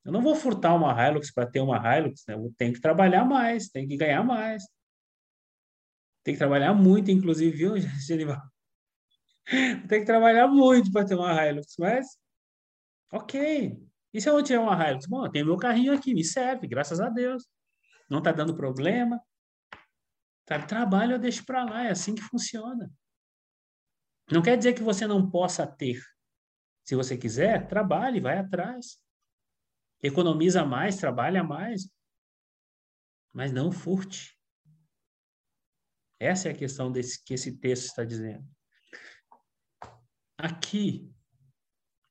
Eu não vou furtar uma Hilux para ter uma Hilux, né? Eu tenho que trabalhar mais, tenho que ganhar mais. Tem que trabalhar muito, inclusive, viu, (laughs) Genival? Tem que trabalhar muito para ter uma Hilux, mas ok. E se eu não tiver uma Hilux? Bom, eu tenho meu carrinho aqui, me serve, graças a Deus. Não está dando problema. Sabe, trabalho eu deixo para lá, é assim que funciona. Não quer dizer que você não possa ter. Se você quiser, trabalhe, vai atrás. Economiza mais, trabalha mais. Mas não furte. Essa é a questão desse, que esse texto está dizendo. Aqui,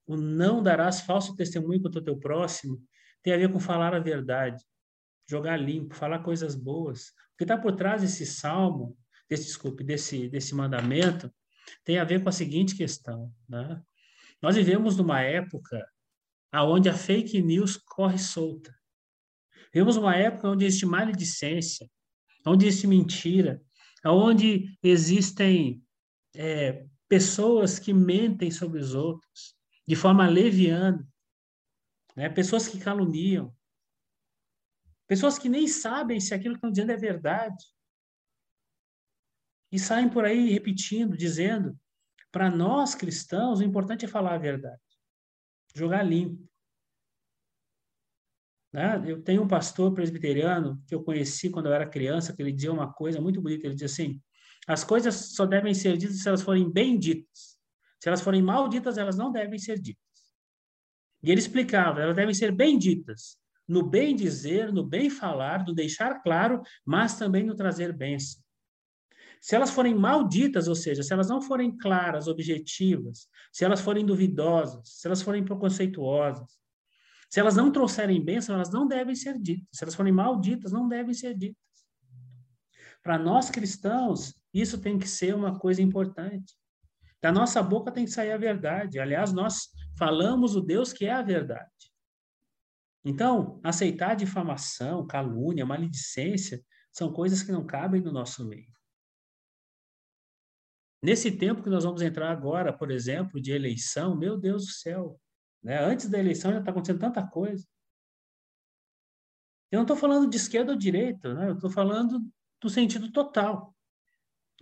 o não darás falso testemunho contra o teu próximo tem a ver com falar a verdade, jogar limpo, falar coisas boas. O que está por trás desse salmo, desse, desculpe, desse, desse mandamento, tem a ver com a seguinte questão. Né? Nós vivemos numa época onde a fake news corre solta. Vivemos uma época onde existe maledicência, onde existe mentira, onde existem é, pessoas que mentem sobre os outros de forma leviana, né? pessoas que caluniam, pessoas que nem sabem se aquilo que estão dizendo é verdade. E saem por aí repetindo, dizendo: para nós cristãos, o importante é falar a verdade, jogar limpo. Né? Eu tenho um pastor presbiteriano que eu conheci quando eu era criança, que ele dizia uma coisa muito bonita: ele dizia assim as coisas só devem ser ditas se elas forem bem ditas. Se elas forem mal ditas, elas não devem ser ditas. E ele explicava, elas devem ser bem ditas, no bem dizer, no bem falar, no deixar claro, mas também no trazer bênção. Se elas forem malditas, ou seja, se elas não forem claras, objetivas, se elas forem duvidosas, se elas forem preconceituosas, se elas não trouxerem bênção, elas não devem ser ditas. Se elas forem malditas, não devem ser ditas. Para nós cristãos, isso tem que ser uma coisa importante. Da nossa boca tem que sair a verdade. Aliás, nós falamos o Deus que é a verdade. Então, aceitar difamação, calúnia, maledicência são coisas que não cabem no nosso meio. Nesse tempo que nós vamos entrar agora, por exemplo, de eleição, meu Deus do céu, né? antes da eleição já está acontecendo tanta coisa. Eu não estou falando de esquerda ou direita, né? eu estou falando do sentido total.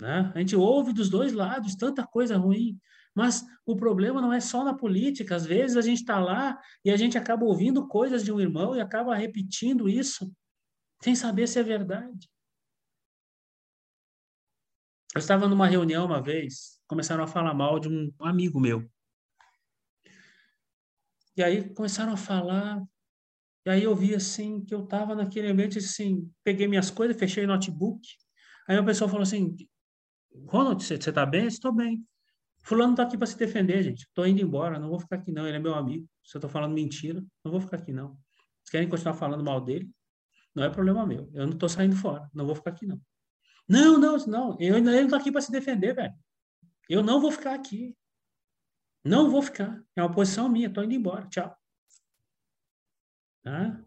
Né? A gente ouve dos dois lados tanta coisa ruim, mas o problema não é só na política. Às vezes a gente está lá e a gente acaba ouvindo coisas de um irmão e acaba repetindo isso sem saber se é verdade. Eu estava numa reunião uma vez, começaram a falar mal de um amigo meu. E aí começaram a falar, e aí eu vi assim que eu estava naquele ambiente assim, peguei minhas coisas, fechei o notebook. Aí o pessoal falou assim: Ronald, você está bem? Estou bem. Fulano está aqui para se defender, gente. Estou indo embora, não vou ficar aqui não. Ele é meu amigo. Se eu estou falando mentira, não vou ficar aqui não. Vocês querem continuar falando mal dele? Não é problema meu. Eu não estou saindo fora. Não vou ficar aqui não. Não, não, não. Eu, ele não está aqui para se defender, velho. Eu não vou ficar aqui. Não vou ficar. É uma posição minha. Estou indo embora. Tchau. Tá?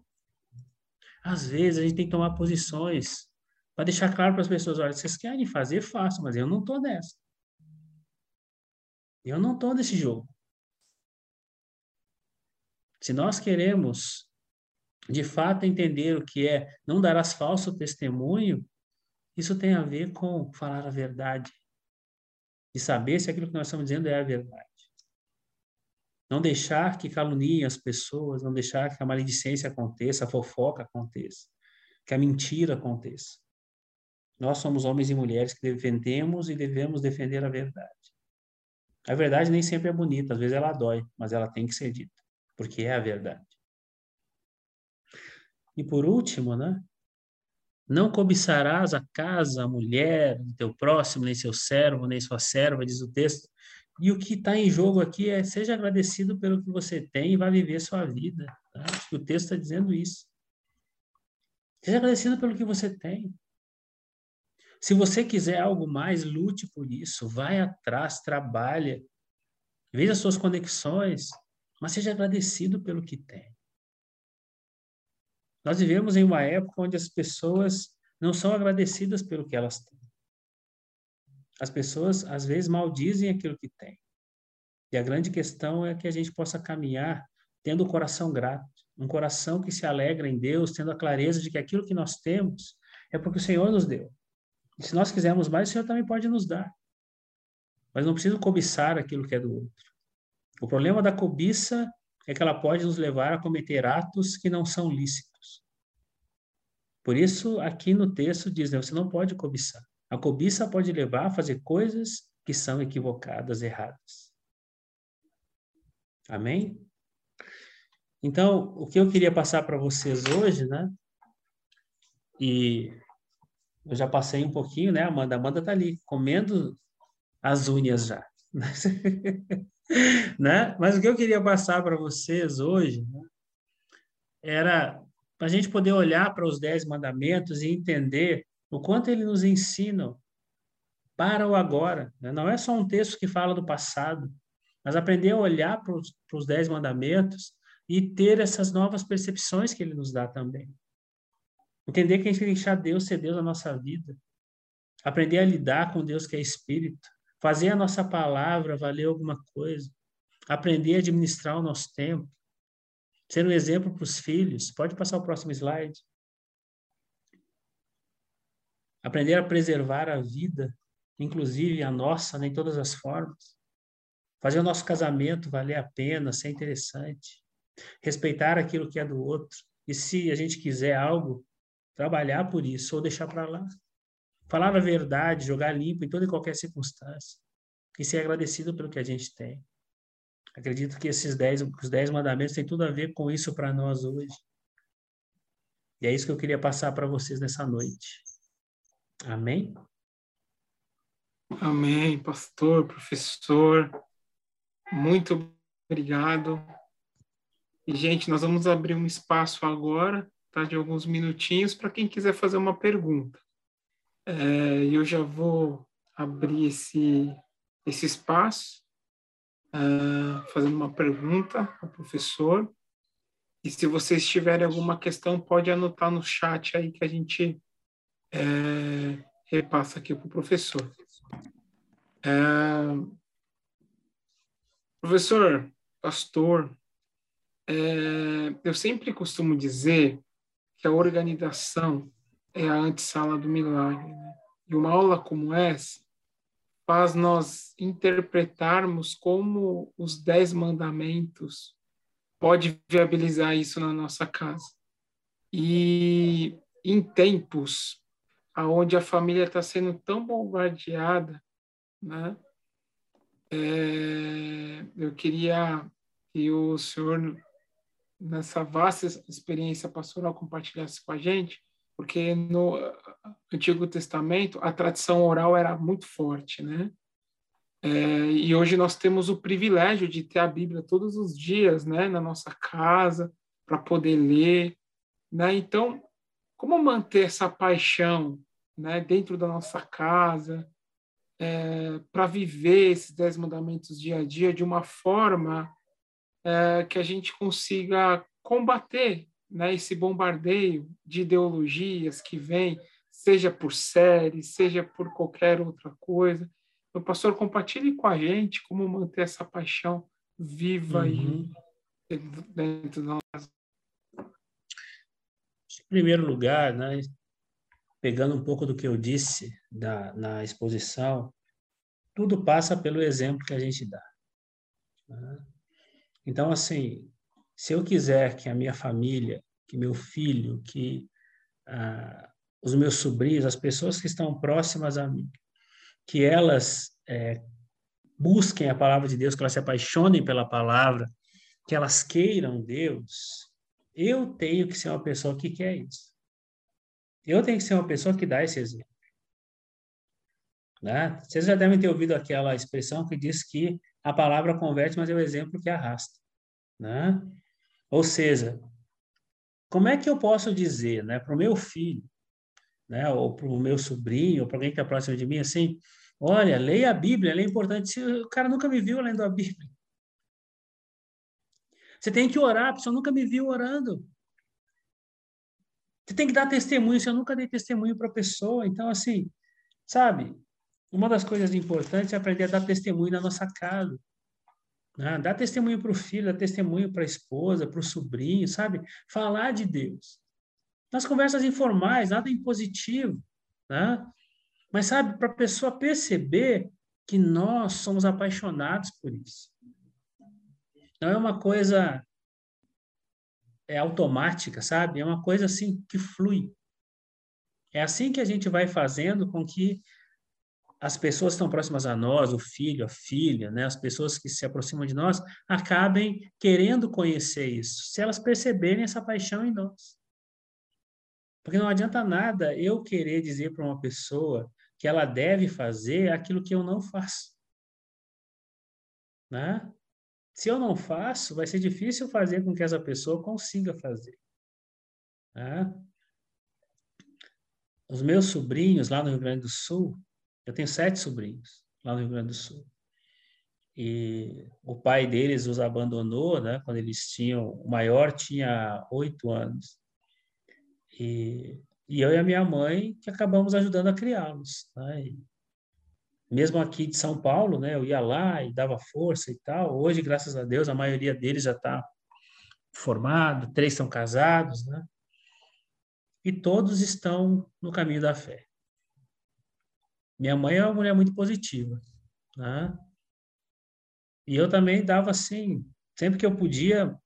Às vezes a gente tem que tomar posições para deixar claro para as pessoas, olha, vocês querem fazer, façam, mas eu não estou nessa. Eu não estou nesse jogo. Se nós queremos, de fato, entender o que é não darás falso testemunho, isso tem a ver com falar a verdade. E saber se aquilo que nós estamos dizendo é a verdade. Não deixar que caluniem as pessoas, não deixar que a maledicência aconteça, a fofoca aconteça, que a mentira aconteça. Nós somos homens e mulheres que defendemos e devemos defender a verdade. A verdade nem sempre é bonita, às vezes ela dói, mas ela tem que ser dita, porque é a verdade. E por último, né? Não cobiçarás a casa, a mulher do teu próximo, nem seu servo, nem sua serva, diz o texto. E o que está em jogo aqui é seja agradecido pelo que você tem e vá viver sua vida. Tá? Acho que o texto está dizendo isso. Seja agradecido pelo que você tem. Se você quiser algo mais, lute por isso, vai atrás, trabalha, veja suas conexões, mas seja agradecido pelo que tem. Nós vivemos em uma época onde as pessoas não são agradecidas pelo que elas têm. As pessoas, às vezes, maldizem aquilo que têm. E a grande questão é que a gente possa caminhar tendo o coração grato, um coração que se alegra em Deus, tendo a clareza de que aquilo que nós temos é porque o Senhor nos deu. E se nós quisermos mais, o Senhor também pode nos dar. Mas não precisa cobiçar aquilo que é do outro. O problema da cobiça é que ela pode nos levar a cometer atos que não são lícitos. Por isso, aqui no texto diz, né, você não pode cobiçar. A cobiça pode levar a fazer coisas que são equivocadas, erradas. Amém? Então, o que eu queria passar para vocês hoje, né? E eu já passei um pouquinho, né, Amanda? A Amanda tá ali, comendo as unhas já. né? (laughs) Mas o que eu queria passar para vocês hoje né, era para a gente poder olhar para os dez mandamentos e entender o quanto ele nos ensinam para o agora. Né? Não é só um texto que fala do passado, mas aprender a olhar para os dez mandamentos e ter essas novas percepções que ele nos dá também. Entender que a gente tem que deixar Deus ser Deus na nossa vida. Aprender a lidar com Deus que é Espírito. Fazer a nossa palavra valer alguma coisa. Aprender a administrar o nosso tempo. Ser um exemplo para os filhos. Pode passar o próximo slide. Aprender a preservar a vida, inclusive a nossa, né, em todas as formas. Fazer o nosso casamento valer a pena, ser interessante. Respeitar aquilo que é do outro. E se a gente quiser algo, trabalhar por isso ou deixar para lá. Falar a verdade, jogar limpo em toda e qualquer circunstância. E ser agradecido pelo que a gente tem. Acredito que esses dez, os dez mandamentos têm tudo a ver com isso para nós hoje. E é isso que eu queria passar para vocês nessa noite. Amém? Amém, pastor, professor. Muito obrigado. E, gente, nós vamos abrir um espaço agora tá, de alguns minutinhos para quem quiser fazer uma pergunta. É, eu já vou abrir esse, esse espaço, uh, fazendo uma pergunta ao professor. E se vocês tiverem alguma questão, pode anotar no chat aí que a gente é, repassa aqui para o professor. É, professor, pastor, é, eu sempre costumo dizer que a organização é a antessala do milagre. Né? E uma aula como essa faz nós interpretarmos como os dez mandamentos pode viabilizar isso na nossa casa. E em tempos aonde a família está sendo tão bombardeada, né? É, eu queria que o senhor nessa vasta experiência pastoral compartilhasse com a gente, porque no Antigo Testamento a tradição oral era muito forte, né? É, e hoje nós temos o privilégio de ter a Bíblia todos os dias, né, na nossa casa, para poder ler, né? Então, como manter essa paixão, né, dentro da nossa casa, é, para viver esses dez mandamentos dia a dia de uma forma é, que a gente consiga combater né, esse bombardeio de ideologias que vem, seja por série, seja por qualquer outra coisa. O pastor, compartilhe com a gente como manter essa paixão viva uhum. aí dentro da nossa. Em primeiro lugar, né, pegando um pouco do que eu disse da, na exposição, tudo passa pelo exemplo que a gente dá. Né? Então, assim, se eu quiser que a minha família, que meu filho, que ah, os meus sobrinhos, as pessoas que estão próximas a mim, que elas é, busquem a palavra de Deus, que elas se apaixonem pela palavra, que elas queiram Deus, eu tenho que ser uma pessoa que quer isso. Eu tenho que ser uma pessoa que dá esse exemplo. Né? Vocês já devem ter ouvido aquela expressão que diz que a palavra converte, mas é o exemplo que arrasta. Né? Ou seja, como é que eu posso dizer né, para o meu filho, né, ou para o meu sobrinho, ou para alguém que está próximo de mim, assim, olha, leia a Bíblia, ela é importante. Se o cara nunca me viu lendo a Bíblia. Você tem que orar, a pessoa nunca me viu orando. Você tem que dar testemunho, se eu nunca dei testemunho para a pessoa. Então, assim, sabe, uma das coisas importantes é aprender a dar testemunho na nossa casa. Né? Dar testemunho para o filho, dar testemunho para a esposa, para o sobrinho, sabe? Falar de Deus. Nas conversas informais, nada impositivo. Né? Mas, sabe, para a pessoa perceber que nós somos apaixonados por isso. Não é uma coisa é automática, sabe? É uma coisa assim que flui. É assim que a gente vai fazendo com que as pessoas que estão próximas a nós, o filho, a filha, né, as pessoas que se aproximam de nós, acabem querendo conhecer isso, se elas perceberem essa paixão em nós. Porque não adianta nada eu querer dizer para uma pessoa que ela deve fazer aquilo que eu não faço. Né? Se eu não faço, vai ser difícil fazer com que essa pessoa consiga fazer. Né? Os meus sobrinhos lá no Rio Grande do Sul, eu tenho sete sobrinhos lá no Rio Grande do Sul. E o pai deles os abandonou, né? Quando eles tinham, o maior tinha oito anos. E, e eu e a minha mãe que acabamos ajudando a criá-los. Né? mesmo aqui de São Paulo, né? Eu ia lá e dava força e tal. Hoje, graças a Deus, a maioria deles já está formado, três são casados, né? E todos estão no caminho da fé. Minha mãe é uma mulher muito positiva, né? E eu também dava assim, sempre que eu podia,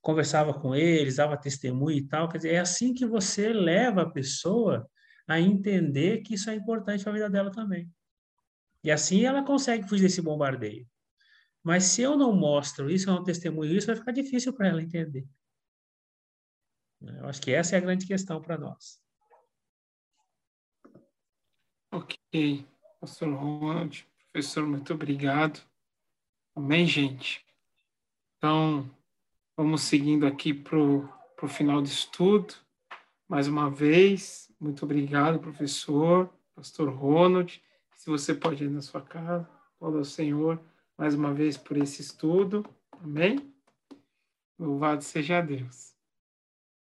conversava com eles, dava testemunho e tal. Quer dizer, é assim que você leva a pessoa a entender que isso é importante para a vida dela também. E assim ela consegue fugir desse bombardeio. Mas se eu não mostro isso, eu não testemunho isso, vai ficar difícil para ela entender. Eu acho que essa é a grande questão para nós. Ok. Pastor Ronald, professor, muito obrigado. Amém, gente? Então, vamos seguindo aqui para o final do estudo. Mais uma vez, muito obrigado, professor, pastor Ronald. Se você pode ir na sua casa, louva ao Senhor mais uma vez por esse estudo. Amém? Louvado seja Deus.